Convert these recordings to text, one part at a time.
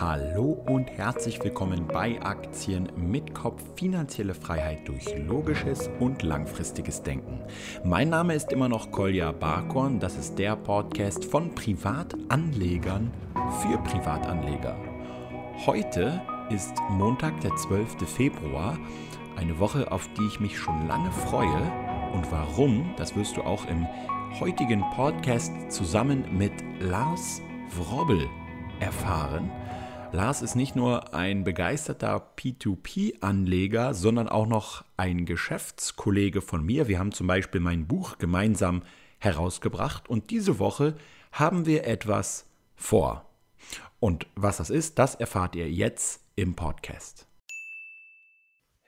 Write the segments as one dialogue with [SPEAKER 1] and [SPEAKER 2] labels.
[SPEAKER 1] Hallo und herzlich willkommen bei Aktien mit Kopf finanzielle Freiheit durch logisches und langfristiges Denken. Mein Name ist immer noch Kolja Barkorn, das ist der Podcast von Privatanlegern für Privatanleger. Heute ist Montag, der 12. Februar, eine Woche, auf die ich mich schon lange freue. Und warum, das wirst du auch im heutigen Podcast zusammen mit Lars Wrobbel erfahren. Lars ist nicht nur ein begeisterter P2P-Anleger, sondern auch noch ein Geschäftskollege von mir. Wir haben zum Beispiel mein Buch gemeinsam herausgebracht und diese Woche haben wir etwas vor. Und was das ist, das erfahrt ihr jetzt im Podcast.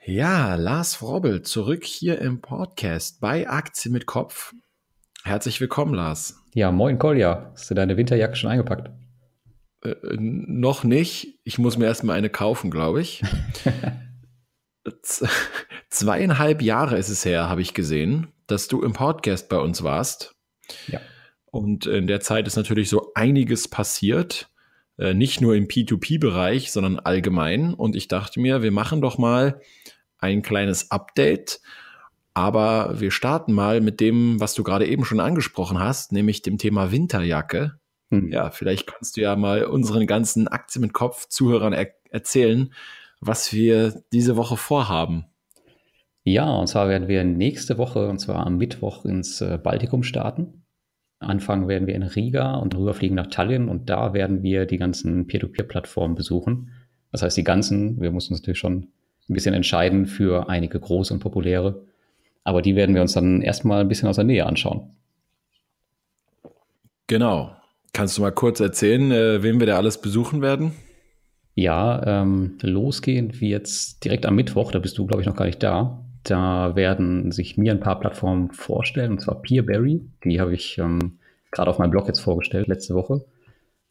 [SPEAKER 1] Ja, Lars Frobbel zurück hier im Podcast bei Aktien mit Kopf. Herzlich willkommen, Lars.
[SPEAKER 2] Ja, moin Kolja. Hast du deine Winterjacke schon eingepackt?
[SPEAKER 1] Äh, noch nicht. Ich muss mir erstmal eine kaufen, glaube ich. Zweieinhalb Jahre ist es her, habe ich gesehen, dass du im Podcast bei uns warst. Ja. Und in der Zeit ist natürlich so einiges passiert. Äh, nicht nur im P2P-Bereich, sondern allgemein. Und ich dachte mir, wir machen doch mal ein kleines Update. Aber wir starten mal mit dem, was du gerade eben schon angesprochen hast, nämlich dem Thema Winterjacke. Hm. Ja, vielleicht kannst du ja mal unseren ganzen Aktien mit Kopf Zuhörern er erzählen, was wir diese Woche vorhaben.
[SPEAKER 2] Ja, und zwar werden wir nächste Woche, und zwar am Mittwoch, ins äh, Baltikum starten. Anfangen werden wir in Riga und rüberfliegen nach Tallinn und da werden wir die ganzen Peer-to-Peer-Plattformen besuchen. Das heißt, die ganzen, wir mussten uns natürlich schon ein bisschen entscheiden für einige große und populäre, aber die werden wir uns dann erstmal ein bisschen aus der Nähe anschauen.
[SPEAKER 1] Genau. Kannst du mal kurz erzählen, äh, wen wir da alles besuchen werden?
[SPEAKER 2] Ja, ähm, losgehen wie jetzt direkt am Mittwoch, da bist du, glaube ich, noch gar nicht da. Da werden sich mir ein paar Plattformen vorstellen, und zwar Peerberry, die habe ich ähm, gerade auf meinem Blog jetzt vorgestellt, letzte Woche.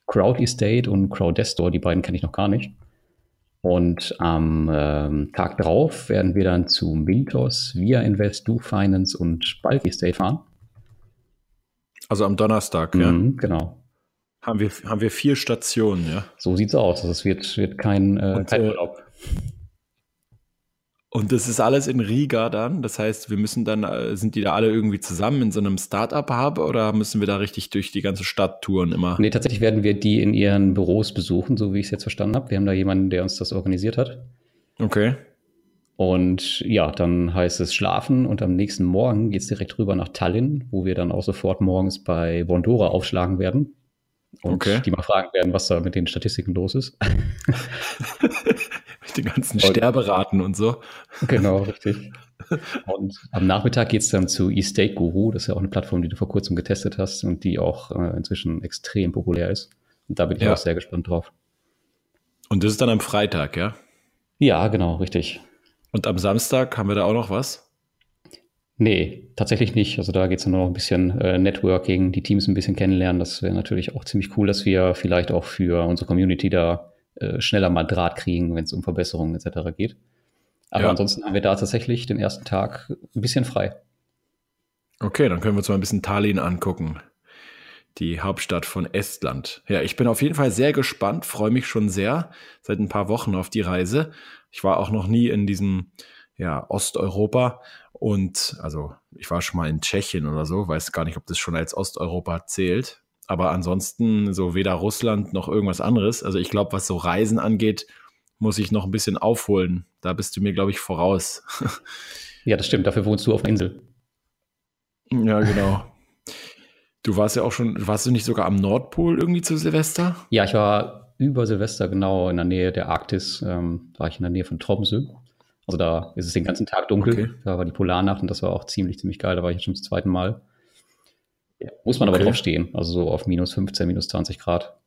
[SPEAKER 2] Crowd Estate und Crowdestor, die beiden kenne ich noch gar nicht. Und am ähm, Tag drauf werden wir dann zu Mintos, Via Invest, Do Finance und Bulk Estate fahren.
[SPEAKER 1] Also am Donnerstag, mhm, ja.
[SPEAKER 2] Genau.
[SPEAKER 1] Haben wir, haben wir vier Stationen, ja?
[SPEAKER 2] So sieht's aus. Es wird, wird kein, äh, kein äh, Urlaub.
[SPEAKER 1] Und das ist alles in Riga dann. Das heißt, wir müssen dann, äh, sind die da alle irgendwie zusammen in so einem Startup-Hub oder müssen wir da richtig durch die ganze Stadt touren immer?
[SPEAKER 2] Nee, tatsächlich werden wir die in ihren Büros besuchen, so wie ich es jetzt verstanden habe. Wir haben da jemanden, der uns das organisiert hat.
[SPEAKER 1] Okay.
[SPEAKER 2] Und ja, dann heißt es schlafen und am nächsten Morgen geht es direkt rüber nach Tallinn, wo wir dann auch sofort morgens bei Bondora aufschlagen werden und okay. die mal fragen werden, was da mit den Statistiken los ist.
[SPEAKER 1] mit den ganzen Sterberaten und so.
[SPEAKER 2] Genau, richtig. Und am Nachmittag geht es dann zu eState Guru. Das ist ja auch eine Plattform, die du vor kurzem getestet hast und die auch äh, inzwischen extrem populär ist. Und da bin ich ja. auch sehr gespannt drauf.
[SPEAKER 1] Und das ist dann am Freitag, ja?
[SPEAKER 2] Ja, genau, richtig.
[SPEAKER 1] Und am Samstag haben wir da auch noch was?
[SPEAKER 2] Nee, tatsächlich nicht. Also da geht es nur noch ein bisschen äh, Networking, die Teams ein bisschen kennenlernen. Das wäre natürlich auch ziemlich cool, dass wir vielleicht auch für unsere Community da äh, schneller mal Draht kriegen, wenn es um Verbesserungen etc. geht. Aber ja. ansonsten haben wir da tatsächlich den ersten Tag ein bisschen frei.
[SPEAKER 1] Okay, dann können wir uns mal ein bisschen Tallinn angucken. Die Hauptstadt von Estland. Ja, ich bin auf jeden Fall sehr gespannt, freue mich schon sehr seit ein paar Wochen auf die Reise. Ich war auch noch nie in diesem ja, Osteuropa und also ich war schon mal in Tschechien oder so, weiß gar nicht, ob das schon als Osteuropa zählt. Aber ansonsten so weder Russland noch irgendwas anderes. Also ich glaube, was so Reisen angeht, muss ich noch ein bisschen aufholen. Da bist du mir, glaube ich, voraus.
[SPEAKER 2] ja, das stimmt. Dafür wohnst du auf einer Insel.
[SPEAKER 1] Ja, genau. Du warst ja auch schon, warst du nicht sogar am Nordpol irgendwie zu Silvester?
[SPEAKER 2] Ja, ich war über Silvester genau in der Nähe der Arktis, ähm, war ich in der Nähe von Tromsø. Also da ist es den ganzen Tag dunkel. Okay. Da war die Polarnacht und das war auch ziemlich, ziemlich geil. Da war ich jetzt schon zum zweiten Mal. Ja, muss man okay. aber drauf stehen. Also so auf minus 15, minus 20 Grad.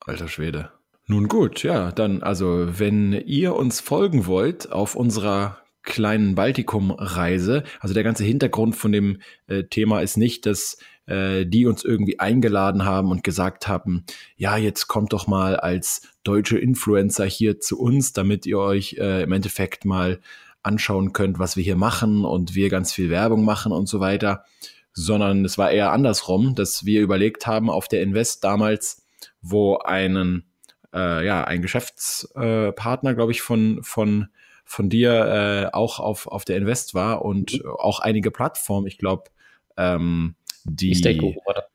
[SPEAKER 1] Alter Schwede. Nun gut, ja, dann, also, wenn ihr uns folgen wollt auf unserer kleinen Baltikum-Reise, also der ganze Hintergrund von dem äh, Thema ist nicht, dass äh, die uns irgendwie eingeladen haben und gesagt haben, ja, jetzt kommt doch mal als deutsche Influencer hier zu uns, damit ihr euch äh, im Endeffekt mal anschauen könnt, was wir hier machen und wir ganz viel Werbung machen und so weiter, sondern es war eher andersrum, dass wir überlegt haben auf der Invest damals, wo einen äh, ja, ein Geschäftspartner, glaube ich, von, von, von dir äh, auch auf, auf der Invest war und auch einige Plattformen, ich glaube, ähm, die,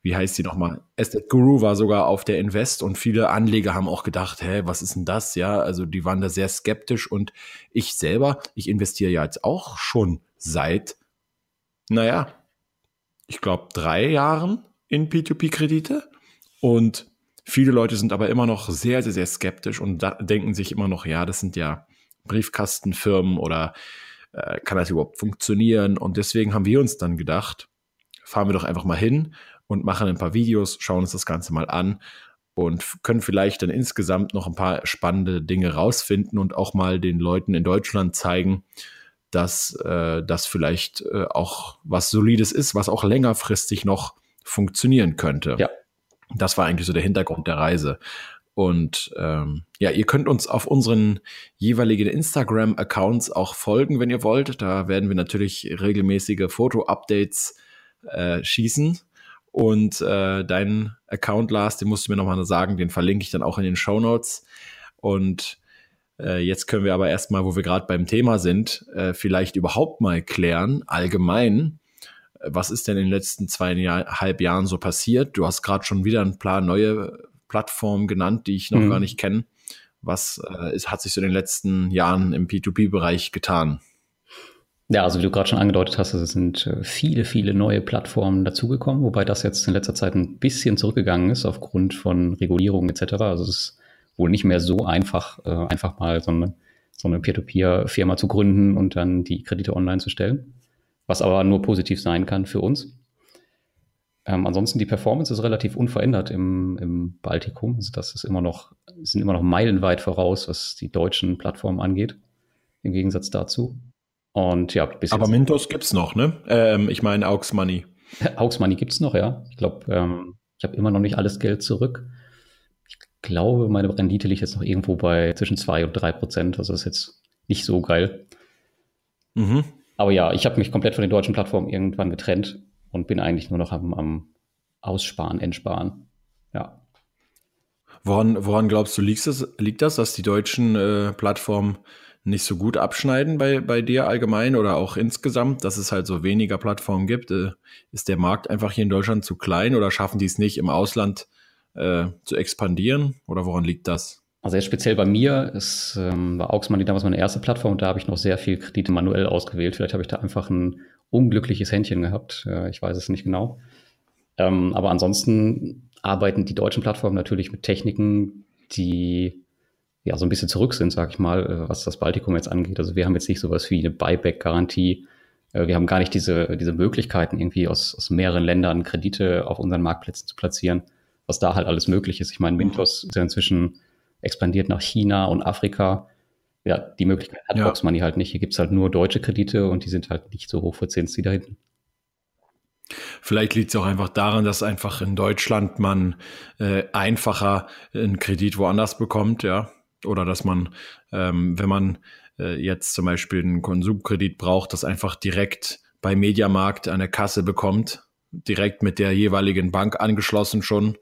[SPEAKER 1] wie heißt die nochmal? Estate Guru war sogar auf der Invest und viele Anleger haben auch gedacht, hä, was ist denn das? Ja, also die waren da sehr skeptisch und ich selber, ich investiere ja jetzt auch schon seit, naja, ich glaube drei Jahren in P2P-Kredite und viele Leute sind aber immer noch sehr, sehr, sehr skeptisch und denken sich immer noch, ja, das sind ja Briefkastenfirmen oder äh, kann das überhaupt funktionieren? Und deswegen haben wir uns dann gedacht, fahren wir doch einfach mal hin und machen ein paar Videos, schauen uns das Ganze mal an und können vielleicht dann insgesamt noch ein paar spannende Dinge rausfinden und auch mal den Leuten in Deutschland zeigen, dass äh, das vielleicht äh, auch was Solides ist, was auch längerfristig noch funktionieren könnte. Ja. Das war eigentlich so der Hintergrund der Reise. Und ähm, ja, ihr könnt uns auf unseren jeweiligen Instagram-Accounts auch folgen, wenn ihr wollt. Da werden wir natürlich regelmäßige Foto-Updates äh, schießen. Und äh, dein Account, Lars, den musst du mir nochmal sagen, den verlinke ich dann auch in den Show Notes. Und äh, jetzt können wir aber erstmal, wo wir gerade beim Thema sind, äh, vielleicht überhaupt mal klären, allgemein, äh, was ist denn in den letzten zweieinhalb Jahren so passiert? Du hast gerade schon wieder ein paar neue Plattformen genannt, die ich noch mhm. gar nicht kenne. Was äh, ist, hat sich so in den letzten Jahren im P2P-Bereich getan?
[SPEAKER 2] Ja, also wie du gerade schon angedeutet hast, es sind äh, viele, viele neue Plattformen dazugekommen, wobei das jetzt in letzter Zeit ein bisschen zurückgegangen ist aufgrund von Regulierungen etc. Also es ist wohl nicht mehr so einfach, äh, einfach mal so eine, so eine Peer-to-Peer-Firma zu gründen und dann die Kredite online zu stellen, was aber nur positiv sein kann für uns. Ähm, ansonsten die Performance ist relativ unverändert im, im Baltikum. Also das ist immer noch, sind immer noch meilenweit voraus, was die deutschen Plattformen angeht, im Gegensatz dazu. Und ja,
[SPEAKER 1] bis Aber Mintos gibt's noch, ne? Ähm, ich meine Aux Money.
[SPEAKER 2] Aux Money gibt's noch, ja. Ich glaube, ähm, ich habe immer noch nicht alles Geld zurück. Ich glaube, meine Rendite liegt jetzt noch irgendwo bei zwischen zwei und drei Prozent. Also ist jetzt nicht so geil. Mhm. Aber ja, ich habe mich komplett von den deutschen Plattformen irgendwann getrennt und bin eigentlich nur noch am, am Aussparen, Entsparen. Ja.
[SPEAKER 1] Woran, woran glaubst du, liegt das, liegt das dass die deutschen äh, Plattformen nicht so gut abschneiden bei, bei dir allgemein oder auch insgesamt, dass es halt so weniger Plattformen gibt? Äh, ist der Markt einfach hier in Deutschland zu klein oder schaffen die es nicht im Ausland äh, zu expandieren oder woran liegt das?
[SPEAKER 2] Also jetzt speziell bei mir ist, ähm, war Auxmoney damals meine erste Plattform und da habe ich noch sehr viel Kredite manuell ausgewählt. Vielleicht habe ich da einfach ein unglückliches Händchen gehabt. Äh, ich weiß es nicht genau. Ähm, aber ansonsten arbeiten die deutschen Plattformen natürlich mit Techniken, die ja, so ein bisschen zurück sind, sag ich mal, äh, was das Baltikum jetzt angeht. Also wir haben jetzt nicht sowas wie eine Buyback-Garantie. Äh, wir haben gar nicht diese, diese Möglichkeiten, irgendwie aus, aus mehreren Ländern Kredite auf unseren Marktplätzen zu platzieren, was da halt alles möglich ist. Ich meine, Mintos ist ja inzwischen expandiert nach China und Afrika. Ja, die Möglichkeit hat ja. Box Money halt nicht. Hier gibt's halt nur deutsche Kredite und die sind halt nicht so hoch verzinst wie da hinten.
[SPEAKER 1] Vielleicht liegt es auch einfach daran, dass einfach in Deutschland man äh, einfacher einen Kredit woanders bekommt, ja. Oder dass man, ähm, wenn man äh, jetzt zum Beispiel einen Konsumkredit braucht, das einfach direkt bei Mediamarkt an der Kasse bekommt, direkt mit der jeweiligen Bank angeschlossen schon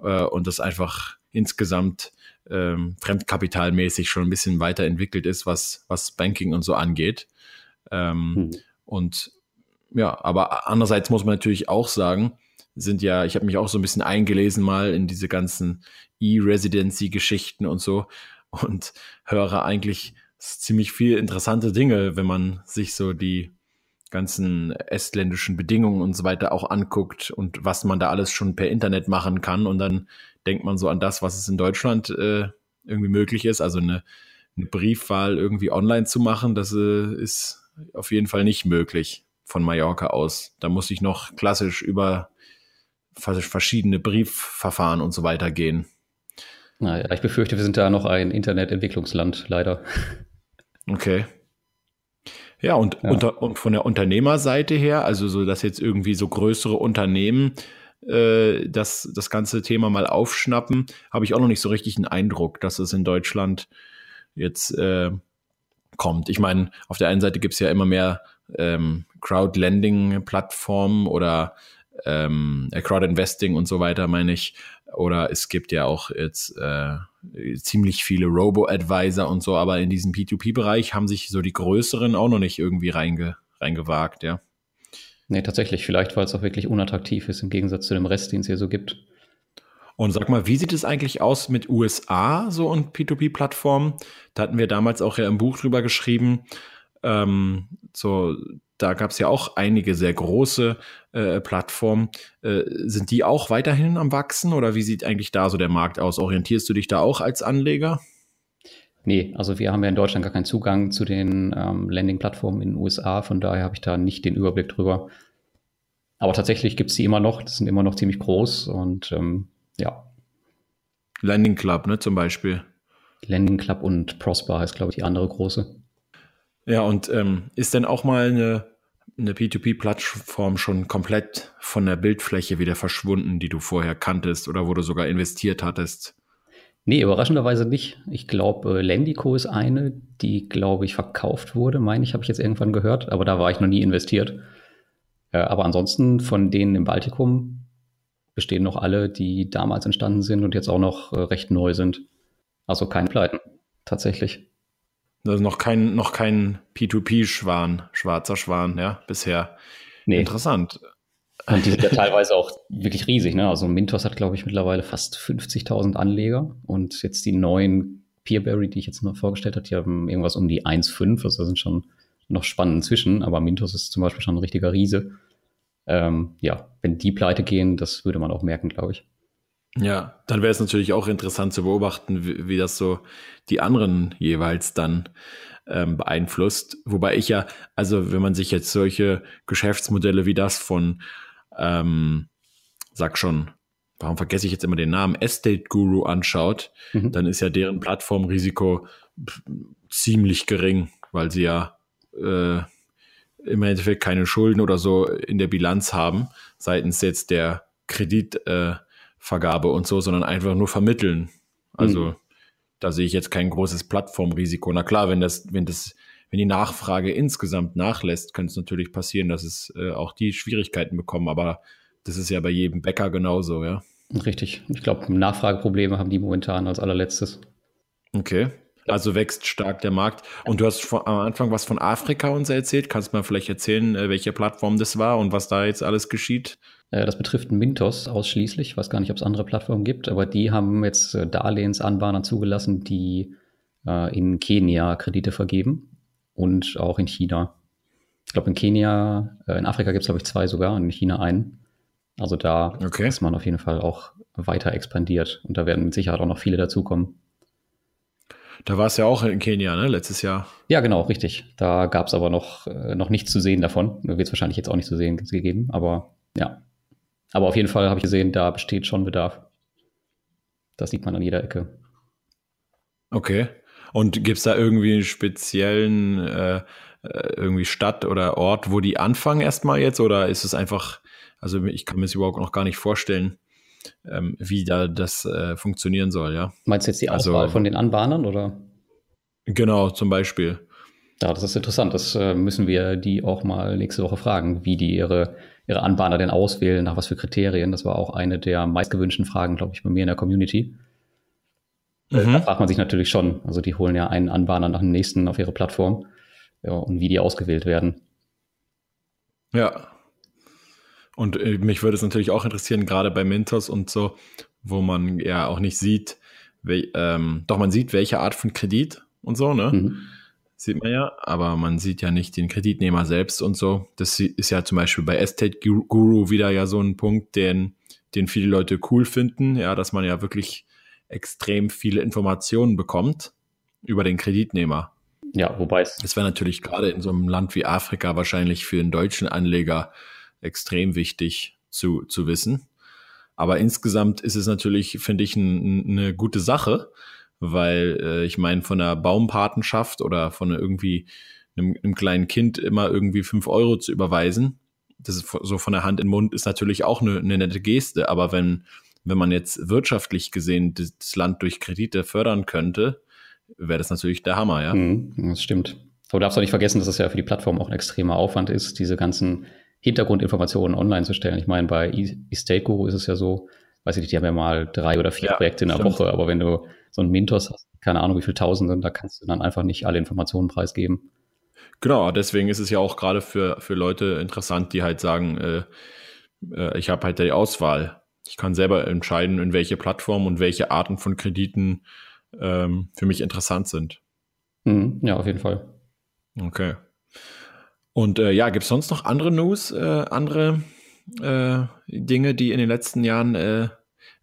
[SPEAKER 1] äh, und das einfach insgesamt ähm, fremdkapitalmäßig schon ein bisschen weiterentwickelt ist, was, was Banking und so angeht. Ähm, hm. Und ja, aber andererseits muss man natürlich auch sagen, sind ja, ich habe mich auch so ein bisschen eingelesen mal in diese ganzen E-Residency-Geschichten und so und höre eigentlich ziemlich viel interessante Dinge, wenn man sich so die ganzen estländischen Bedingungen und so weiter auch anguckt und was man da alles schon per Internet machen kann. Und dann denkt man so an das, was es in Deutschland äh, irgendwie möglich ist. Also eine, eine Briefwahl irgendwie online zu machen, das äh, ist auf jeden Fall nicht möglich von Mallorca aus. Da muss ich noch klassisch über verschiedene Briefverfahren und so weiter gehen.
[SPEAKER 2] Naja, ich befürchte, wir sind da noch ein Internetentwicklungsland, leider.
[SPEAKER 1] Okay. Ja, und, ja. Unter, und von der Unternehmerseite her, also so, dass jetzt irgendwie so größere Unternehmen äh, das, das ganze Thema mal aufschnappen, habe ich auch noch nicht so richtig einen Eindruck, dass es in Deutschland jetzt äh, kommt. Ich meine, auf der einen Seite gibt es ja immer mehr ähm, Crowdlending-Plattformen oder ähm, Crowd Investing und so weiter, meine ich, Oder es gibt ja auch jetzt äh, ziemlich viele Robo-Advisor und so, aber in diesem P2P-Bereich haben sich so die größeren auch noch nicht irgendwie reinge, reingewagt, ja.
[SPEAKER 2] Nee, tatsächlich. Vielleicht, weil es auch wirklich unattraktiv ist im Gegensatz zu dem Rest, den es hier so gibt.
[SPEAKER 1] Und sag mal, wie sieht es eigentlich aus mit USA so und P2P-Plattformen? Da hatten wir damals auch ja im Buch drüber geschrieben. Ähm, so, da gab es ja auch einige sehr große äh, Plattformen. Äh, sind die auch weiterhin am Wachsen oder wie sieht eigentlich da so der Markt aus? Orientierst du dich da auch als Anleger?
[SPEAKER 2] Nee, also wir haben ja in Deutschland gar keinen Zugang zu den ähm, Landing-Plattformen in den USA, von daher habe ich da nicht den Überblick drüber. Aber tatsächlich gibt es die immer noch, das sind immer noch ziemlich groß und ähm, ja.
[SPEAKER 1] Landing Club, ne, zum Beispiel.
[SPEAKER 2] Landing Club und Prosper heißt, glaube ich, die andere große.
[SPEAKER 1] Ja, und ähm, ist denn auch mal eine, eine P2P-Plattform schon komplett von der Bildfläche wieder verschwunden, die du vorher kanntest oder wo du sogar investiert hattest?
[SPEAKER 2] Nee, überraschenderweise nicht. Ich glaube, äh, Lendico ist eine, die, glaube ich, verkauft wurde, meine ich, habe ich jetzt irgendwann gehört, aber da war ich noch nie investiert. Äh, aber ansonsten von denen im Baltikum bestehen noch alle, die damals entstanden sind und jetzt auch noch äh, recht neu sind. Also keine Pleiten, tatsächlich.
[SPEAKER 1] Also noch kein, noch kein P2P-Schwan, schwarzer Schwan, ja, bisher. Nee. Interessant.
[SPEAKER 2] Und die sind ja teilweise auch wirklich riesig. Ne? Also Mintos hat, glaube ich, mittlerweile fast 50.000 Anleger. Und jetzt die neuen Peerberry, die ich jetzt noch vorgestellt habe, die haben irgendwas um die 1,5. Also da sind schon noch spannend zwischen. Aber Mintos ist zum Beispiel schon ein richtiger Riese ähm, ja, wenn die pleite gehen, das würde man auch merken, glaube ich.
[SPEAKER 1] Ja, dann wäre es natürlich auch interessant zu beobachten, wie, wie, das so die anderen jeweils dann ähm, beeinflusst. Wobei ich ja, also wenn man sich jetzt solche Geschäftsmodelle wie das von, ähm, sag schon, warum vergesse ich jetzt immer den Namen, Estate Guru anschaut, mhm. dann ist ja deren Plattformrisiko ziemlich gering, weil sie ja äh, im Endeffekt keine Schulden oder so in der Bilanz haben, seitens jetzt der Kreditvergabe äh, und so, sondern einfach nur vermitteln. Also mhm. da sehe ich jetzt kein großes Plattformrisiko. Na klar, wenn das, wenn das, wenn die Nachfrage insgesamt nachlässt, könnte es natürlich passieren, dass es äh, auch die Schwierigkeiten bekommen, aber das ist ja bei jedem Bäcker genauso, ja.
[SPEAKER 2] Richtig. Ich glaube, Nachfrageprobleme haben die momentan als allerletztes.
[SPEAKER 1] Okay. Also wächst stark der Markt. Und du hast vor, am Anfang was von Afrika uns erzählt. Kannst du mal vielleicht erzählen, äh, welche Plattform das war und was da jetzt alles geschieht?
[SPEAKER 2] Äh, das betrifft Mintos ausschließlich. Ich weiß gar nicht, ob es andere Plattformen gibt, aber die haben jetzt äh, Darlehensanbahner zugelassen, die in Kenia Kredite vergeben und auch in China. Ich glaube, in Kenia, in Afrika gibt es, glaube ich, zwei sogar und in China einen. Also da okay. ist man auf jeden Fall auch weiter expandiert und da werden mit Sicherheit auch noch viele dazukommen.
[SPEAKER 1] Da war es ja auch in Kenia, ne, letztes Jahr.
[SPEAKER 2] Ja, genau, richtig. Da gab es aber noch, äh, noch nichts zu sehen davon. Wird es wahrscheinlich jetzt auch nicht zu sehen gegeben, aber ja. Aber auf jeden Fall habe ich gesehen, da besteht schon Bedarf. Das sieht man an jeder Ecke.
[SPEAKER 1] Okay. Und gibt es da irgendwie einen speziellen äh, äh, irgendwie Stadt oder Ort, wo die anfangen erstmal jetzt? Oder ist es einfach, also ich kann mir das überhaupt noch gar nicht vorstellen, ähm, wie da das äh, funktionieren soll, ja.
[SPEAKER 2] Meinst du jetzt die also Auswahl also, von den Anbahnern oder?
[SPEAKER 1] Genau, zum Beispiel.
[SPEAKER 2] Ja, das ist interessant. Das äh, müssen wir die auch mal nächste Woche fragen, wie die ihre, ihre Anbahner denn auswählen, nach was für Kriterien. Das war auch eine der meistgewünschten Fragen, glaube ich, bei mir in der Community. Äh, mhm. Da fragt man sich natürlich schon. Also die holen ja einen Anbahner nach dem nächsten auf ihre Plattform ja, und wie die ausgewählt werden.
[SPEAKER 1] Ja, und äh, mich würde es natürlich auch interessieren, gerade bei Mintos und so, wo man ja auch nicht sieht, wel, ähm, doch man sieht, welche Art von Kredit und so, ne? Mhm. Sieht man ja, aber man sieht ja nicht den Kreditnehmer selbst und so. Das ist ja zum Beispiel bei Estate Guru wieder ja so ein Punkt, den, den viele Leute cool finden, ja, dass man ja wirklich extrem viele Informationen bekommt über den Kreditnehmer.
[SPEAKER 2] Ja, wobei es.
[SPEAKER 1] Das wäre natürlich gerade in so einem Land wie Afrika wahrscheinlich für einen deutschen Anleger extrem wichtig zu, zu wissen. Aber insgesamt ist es natürlich, finde ich, ein, eine gute Sache, weil äh, ich meine, von einer Baumpatenschaft oder von irgendwie einem, einem, kleinen Kind immer irgendwie fünf Euro zu überweisen, das ist so von der Hand in den Mund, ist natürlich auch eine, eine nette Geste. Aber wenn, wenn man jetzt wirtschaftlich gesehen das, Land durch Kredite fördern könnte, wäre das natürlich der Hammer, ja.
[SPEAKER 2] Mhm, das stimmt. Aber du darfst auch nicht vergessen, dass das ja für die Plattform auch ein extremer Aufwand ist, diese ganzen Hintergrundinformationen online zu stellen. Ich meine, bei Estate Guru ist es ja so, weiß ich nicht, die haben ja mal drei oder vier ja, Projekte in der stimmt. Woche, aber wenn du so ein Mintos hast, keine Ahnung, wie viele Tausenden, da kannst du dann einfach nicht alle Informationen preisgeben.
[SPEAKER 1] Genau, deswegen ist es ja auch gerade für, für Leute interessant, die halt sagen, äh, äh, ich habe halt die Auswahl. Ich kann selber entscheiden, in welche Plattform und welche Arten von Krediten ähm, für mich interessant sind.
[SPEAKER 2] Mhm, ja, auf jeden Fall.
[SPEAKER 1] Okay. Und äh, ja, gibt es sonst noch andere News, äh, andere äh, Dinge, die in den letzten Jahren äh,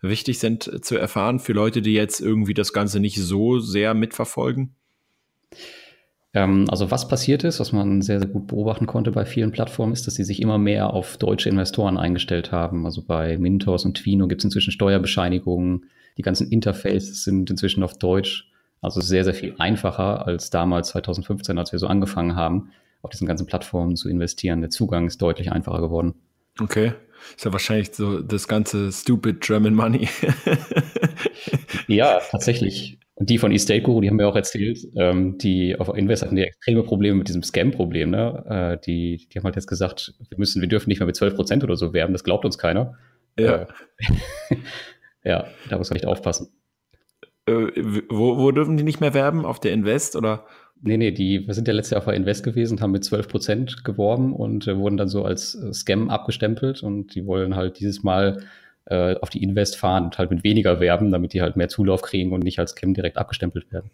[SPEAKER 1] wichtig sind zu erfahren für Leute, die jetzt irgendwie das Ganze nicht so sehr mitverfolgen?
[SPEAKER 2] Ähm, also was passiert ist, was man sehr, sehr gut beobachten konnte bei vielen Plattformen, ist, dass sie sich immer mehr auf deutsche Investoren eingestellt haben. Also bei Mintos und Twino gibt es inzwischen Steuerbescheinigungen. Die ganzen Interfaces sind inzwischen auf Deutsch. Also sehr, sehr viel einfacher als damals 2015, als wir so angefangen haben, auf diesen ganzen Plattformen zu investieren. Der Zugang ist deutlich einfacher geworden.
[SPEAKER 1] Okay. Ist ja wahrscheinlich so das ganze stupid German Money.
[SPEAKER 2] ja, tatsächlich. Und die von Estate Guru, die haben mir auch erzählt, ähm, die auf Invest hatten die extreme Probleme mit diesem Scam-Problem. Ne? Äh, die, die haben halt jetzt gesagt, wir müssen, wir dürfen nicht mehr mit 12 Prozent oder so werben, das glaubt uns keiner. Ja. Äh, ja, da muss man echt aufpassen.
[SPEAKER 1] Äh, wo, wo dürfen die nicht mehr werben? Auf der Invest oder?
[SPEAKER 2] Nee, nee, die, wir sind ja letztes Jahr auf der Invest gewesen, haben mit 12 Prozent geworben und äh, wurden dann so als äh, Scam abgestempelt und die wollen halt dieses Mal äh, auf die Invest fahren und halt mit weniger werben, damit die halt mehr Zulauf kriegen und nicht als Scam direkt abgestempelt werden.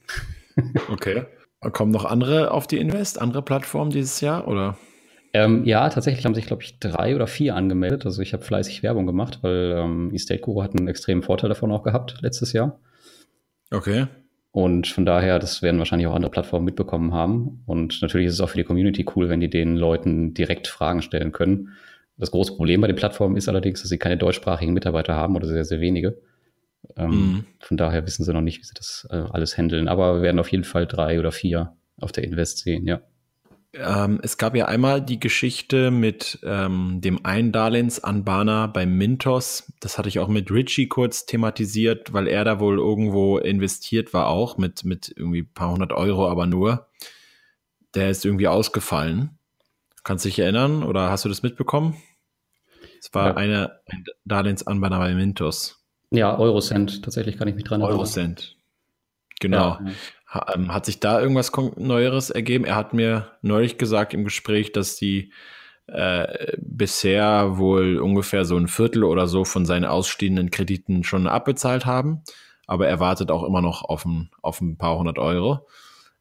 [SPEAKER 1] okay. Kommen noch andere auf die Invest, andere Plattformen dieses Jahr oder?
[SPEAKER 2] Ähm, ja, tatsächlich haben sich, glaube ich, drei oder vier angemeldet. Also ich habe fleißig Werbung gemacht, weil ähm, Estate Guru hat einen extremen Vorteil davon auch gehabt letztes Jahr.
[SPEAKER 1] Okay.
[SPEAKER 2] Und von daher, das werden wahrscheinlich auch andere Plattformen mitbekommen haben. Und natürlich ist es auch für die Community cool, wenn die den Leuten direkt Fragen stellen können. Das große Problem bei den Plattformen ist allerdings, dass sie keine deutschsprachigen Mitarbeiter haben oder sehr, sehr wenige. Ähm, mhm. Von daher wissen sie noch nicht, wie sie das äh, alles handeln. Aber wir werden auf jeden Fall drei oder vier auf der Invest sehen, ja.
[SPEAKER 1] Ähm, es gab ja einmal die Geschichte mit ähm, dem einen Darlehensanbahner bei Mintos. Das hatte ich auch mit Richie kurz thematisiert, weil er da wohl irgendwo investiert war auch mit, mit irgendwie paar hundert Euro, aber nur. Der ist irgendwie ausgefallen. Kannst du dich erinnern oder hast du das mitbekommen? Es war ja. eine, ein Darlehensanbahner bei Mintos.
[SPEAKER 2] Ja, Eurocent, tatsächlich kann ich mich dran
[SPEAKER 1] erinnern. Eurocent. Genau. Ja. Ähm, hat sich da irgendwas Neueres ergeben? Er hat mir neulich gesagt im Gespräch, dass die äh, bisher wohl ungefähr so ein Viertel oder so von seinen ausstehenden Krediten schon abbezahlt haben. Aber er wartet auch immer noch auf ein, auf ein paar hundert Euro.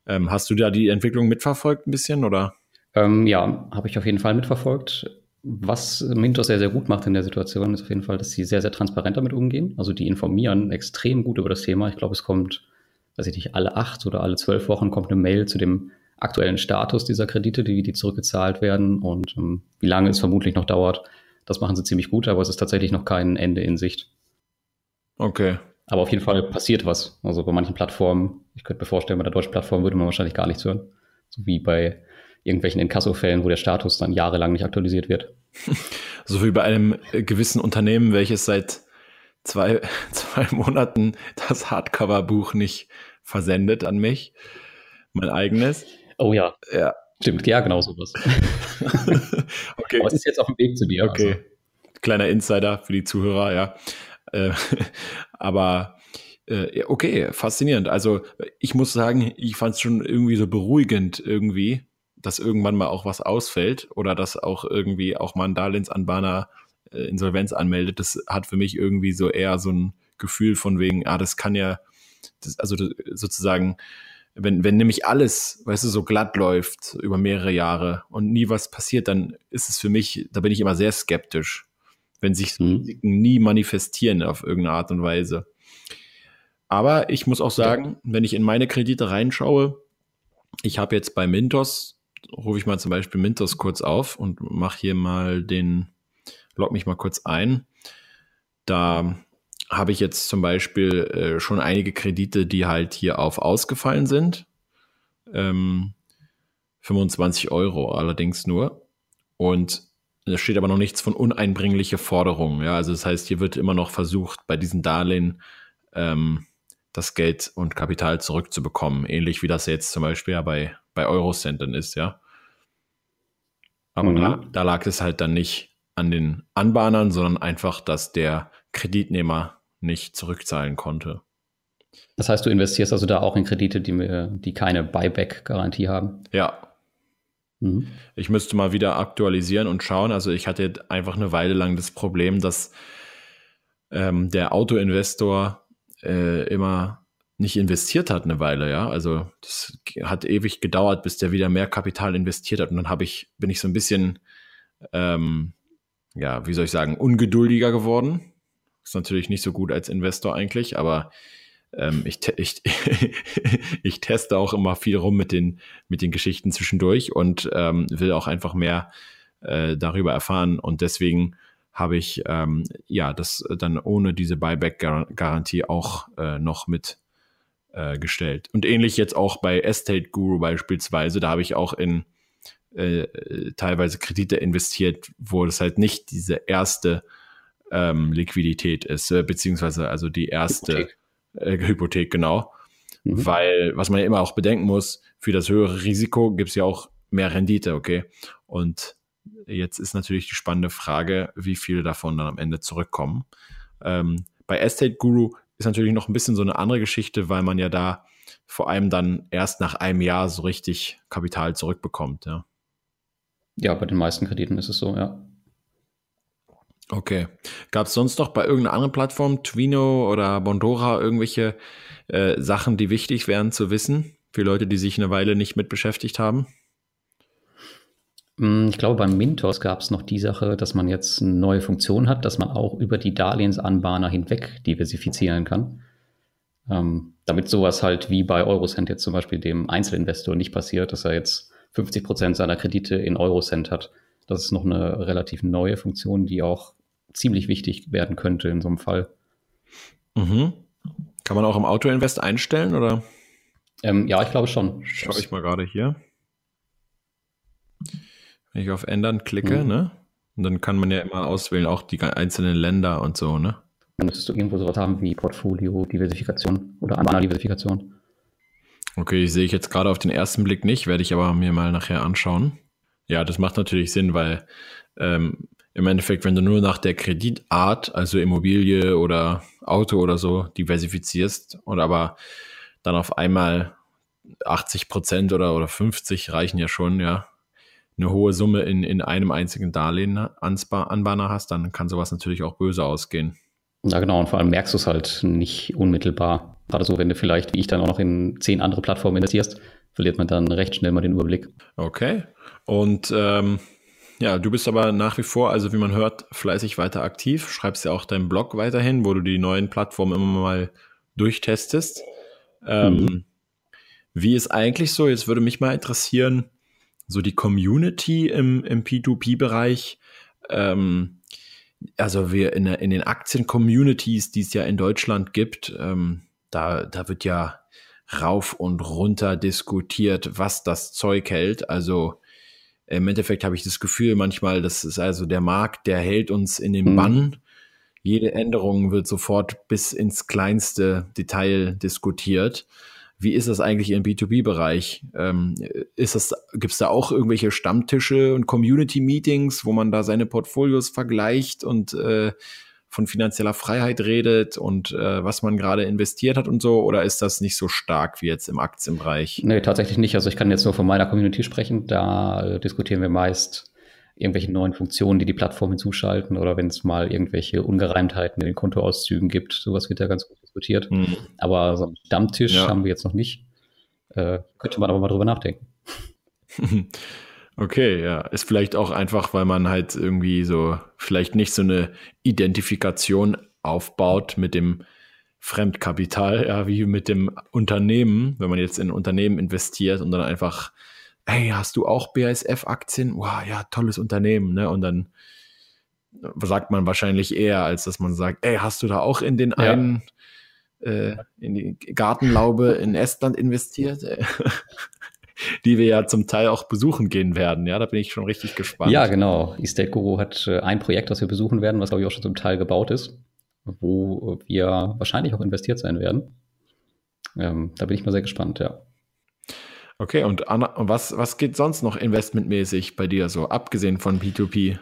[SPEAKER 1] Ähm, hast du da die Entwicklung mitverfolgt ein bisschen oder?
[SPEAKER 2] Ähm, ja, habe ich auf jeden Fall mitverfolgt. Was Mintos sehr, sehr gut macht in der Situation, ist auf jeden Fall, dass sie sehr, sehr transparent damit umgehen. Also die informieren extrem gut über das Thema. Ich glaube, es kommt weiß ich nicht, alle acht oder alle zwölf Wochen kommt eine Mail zu dem aktuellen Status dieser Kredite, wie die zurückgezahlt werden und ähm, wie lange es vermutlich noch dauert. Das machen sie ziemlich gut, aber es ist tatsächlich noch kein Ende in Sicht.
[SPEAKER 1] Okay.
[SPEAKER 2] Aber auf jeden Fall passiert was. Also bei manchen Plattformen, ich könnte mir vorstellen, bei der deutschen Plattform würde man wahrscheinlich gar nichts hören. So wie bei irgendwelchen Inkasso-Fällen, wo der Status dann jahrelang nicht aktualisiert wird.
[SPEAKER 1] So wie bei einem gewissen Unternehmen, welches seit zwei, zwei Monaten das Hardcover-Buch nicht versendet an mich. Mein eigenes.
[SPEAKER 2] Oh ja. Ja. Stimmt, ja, genau sowas. okay. Aber es ist jetzt auf dem Weg zu dir.
[SPEAKER 1] Okay. Also. Kleiner Insider für die Zuhörer, ja. Äh, aber äh, okay, faszinierend. Also ich muss sagen, ich fand es schon irgendwie so beruhigend irgendwie, dass irgendwann mal auch was ausfällt oder dass auch irgendwie auch mal ein Darlehensanbahner äh, Insolvenz anmeldet. Das hat für mich irgendwie so eher so ein Gefühl von wegen, ah, das kann ja das, also sozusagen, wenn, wenn nämlich alles, weißt du, so glatt läuft über mehrere Jahre und nie was passiert, dann ist es für mich, da bin ich immer sehr skeptisch, wenn sich so mhm. nie manifestieren auf irgendeine Art und Weise. Aber ich muss auch sagen, wenn ich in meine Kredite reinschaue, ich habe jetzt bei Mintos, rufe ich mal zum Beispiel Mintos kurz auf und mache hier mal den, log mich mal kurz ein. Da habe ich jetzt zum Beispiel äh, schon einige Kredite, die halt hier auf ausgefallen sind. Ähm, 25 Euro allerdings nur. Und da steht aber noch nichts von uneinbringliche Forderungen. Ja, also das heißt, hier wird immer noch versucht, bei diesen Darlehen ähm, das Geld und Kapital zurückzubekommen. Ähnlich wie das jetzt zum Beispiel ja bei, bei Eurocent dann ist, ja. Aber mhm. da, da lag es halt dann nicht an den Anbahnern, sondern einfach, dass der Kreditnehmer nicht zurückzahlen konnte.
[SPEAKER 2] Das heißt, du investierst also da auch in Kredite, die, die keine Buyback-Garantie haben?
[SPEAKER 1] Ja. Mhm. Ich müsste mal wieder aktualisieren und schauen. Also ich hatte einfach eine Weile lang das Problem, dass ähm, der Autoinvestor äh, immer nicht investiert hat eine Weile, ja. Also das hat ewig gedauert, bis der wieder mehr Kapital investiert hat. Und dann habe ich, bin ich so ein bisschen, ähm, ja, wie soll ich sagen, ungeduldiger geworden. Ist natürlich nicht so gut als Investor eigentlich, aber ähm, ich, ich, ich teste auch immer viel rum mit den, mit den Geschichten zwischendurch und ähm, will auch einfach mehr äh, darüber erfahren. Und deswegen habe ich ähm, ja das dann ohne diese Buyback-Garantie auch äh, noch mit äh, gestellt. Und ähnlich jetzt auch bei Estate Guru beispielsweise, da habe ich auch in äh, teilweise Kredite investiert, wo es halt nicht diese erste ähm, Liquidität ist, äh, beziehungsweise also die erste Hypothek, äh, Hypothek genau. Mhm. Weil, was man ja immer auch bedenken muss, für das höhere Risiko gibt es ja auch mehr Rendite, okay? Und jetzt ist natürlich die spannende Frage, wie viele davon dann am Ende zurückkommen. Ähm, bei Estate Guru ist natürlich noch ein bisschen so eine andere Geschichte, weil man ja da vor allem dann erst nach einem Jahr so richtig Kapital zurückbekommt, ja.
[SPEAKER 2] Ja, bei den meisten Krediten ist es so, ja.
[SPEAKER 1] Okay. Gab es sonst noch bei irgendeiner anderen Plattform, Twino oder Bondora, irgendwelche äh, Sachen, die wichtig wären zu wissen für Leute, die sich eine Weile nicht mit beschäftigt haben?
[SPEAKER 2] Mm, ich glaube, beim Mintos gab es noch die Sache, dass man jetzt eine neue Funktion hat, dass man auch über die Darlehensanbahner hinweg diversifizieren kann. Ähm, damit sowas halt wie bei Eurocent jetzt zum Beispiel dem Einzelinvestor nicht passiert, dass er jetzt 50 Prozent seiner Kredite in Eurocent hat. Das ist noch eine relativ neue Funktion, die auch ziemlich wichtig werden könnte in so einem Fall.
[SPEAKER 1] Mhm. Kann man auch im Autoinvest einstellen oder?
[SPEAKER 2] Ähm, ja, ich glaube schon.
[SPEAKER 1] Schaue ich mal gerade hier. Wenn ich auf Ändern klicke, mhm. ne? Und dann kann man ja immer auswählen, auch die einzelnen Länder und so, ne?
[SPEAKER 2] Dann müsstest du irgendwo sowas haben wie Portfolio-Diversifikation oder Anbahner-Diversifikation.
[SPEAKER 1] Okay, sehe ich jetzt gerade auf den ersten Blick nicht, werde ich aber mir mal nachher anschauen. Ja, das macht natürlich Sinn, weil ähm, im Endeffekt, wenn du nur nach der Kreditart, also Immobilie oder Auto oder so, diversifizierst und aber dann auf einmal 80 Prozent oder, oder 50 reichen ja schon, ja, eine hohe Summe in, in einem einzigen Darlehen Anbahner hast, dann kann sowas natürlich auch böse ausgehen.
[SPEAKER 2] Ja, genau. Und vor allem merkst du es halt nicht unmittelbar. Gerade so, wenn du vielleicht, wie ich, dann auch noch in zehn andere Plattformen investierst, verliert man dann recht schnell mal den Überblick.
[SPEAKER 1] Okay. Und ähm, ja, du bist aber nach wie vor, also wie man hört, fleißig weiter aktiv. Schreibst ja auch deinen Blog weiterhin, wo du die neuen Plattformen immer mal durchtestest. Ähm, mhm. Wie ist eigentlich so? Jetzt würde mich mal interessieren, so die Community im, im P2P-Bereich. Ähm, also wir in, in den Aktien-Communities, die es ja in Deutschland gibt, ähm, da, da wird ja rauf und runter diskutiert, was das Zeug hält. Also im Endeffekt habe ich das Gefühl manchmal, das ist also der Markt, der hält uns in den mhm. Bann. Jede Änderung wird sofort bis ins kleinste Detail diskutiert. Wie ist das eigentlich im B2B-Bereich? Ähm, ist das, gibt es da auch irgendwelche Stammtische und Community-Meetings, wo man da seine Portfolios vergleicht und äh, von finanzieller Freiheit redet und äh, was man gerade investiert hat und so? Oder ist das nicht so stark wie jetzt im Aktienbereich?
[SPEAKER 2] Nee, tatsächlich nicht. Also ich kann jetzt nur von meiner Community sprechen. Da äh, diskutieren wir meist irgendwelche neuen Funktionen, die die Plattform hinzuschalten oder wenn es mal irgendwelche Ungereimtheiten in den Kontoauszügen gibt. Sowas wird ja ganz gut diskutiert. Mhm. Aber so einen Stammtisch ja. haben wir jetzt noch nicht. Äh, könnte man aber mal drüber nachdenken.
[SPEAKER 1] Okay, ja. Ist vielleicht auch einfach, weil man halt irgendwie so vielleicht nicht so eine Identifikation aufbaut mit dem Fremdkapital, ja, wie mit dem Unternehmen, wenn man jetzt in Unternehmen investiert und dann einfach, hey, hast du auch BASF-Aktien? Wow, ja, tolles Unternehmen, ne? Und dann sagt man wahrscheinlich eher, als dass man sagt, ey, hast du da auch in den ja. einen, äh, in die Gartenlaube in Estland investiert? die wir ja zum Teil auch besuchen gehen werden. Ja, da bin ich schon richtig gespannt.
[SPEAKER 2] Ja, genau. Estate Guru hat äh, ein Projekt, das wir besuchen werden, was glaube ich auch schon zum Teil gebaut ist, wo wir wahrscheinlich auch investiert sein werden. Ähm, da bin ich mal sehr gespannt, ja.
[SPEAKER 1] Okay, und Anna, was, was geht sonst noch investmentmäßig bei dir so, abgesehen von P2P?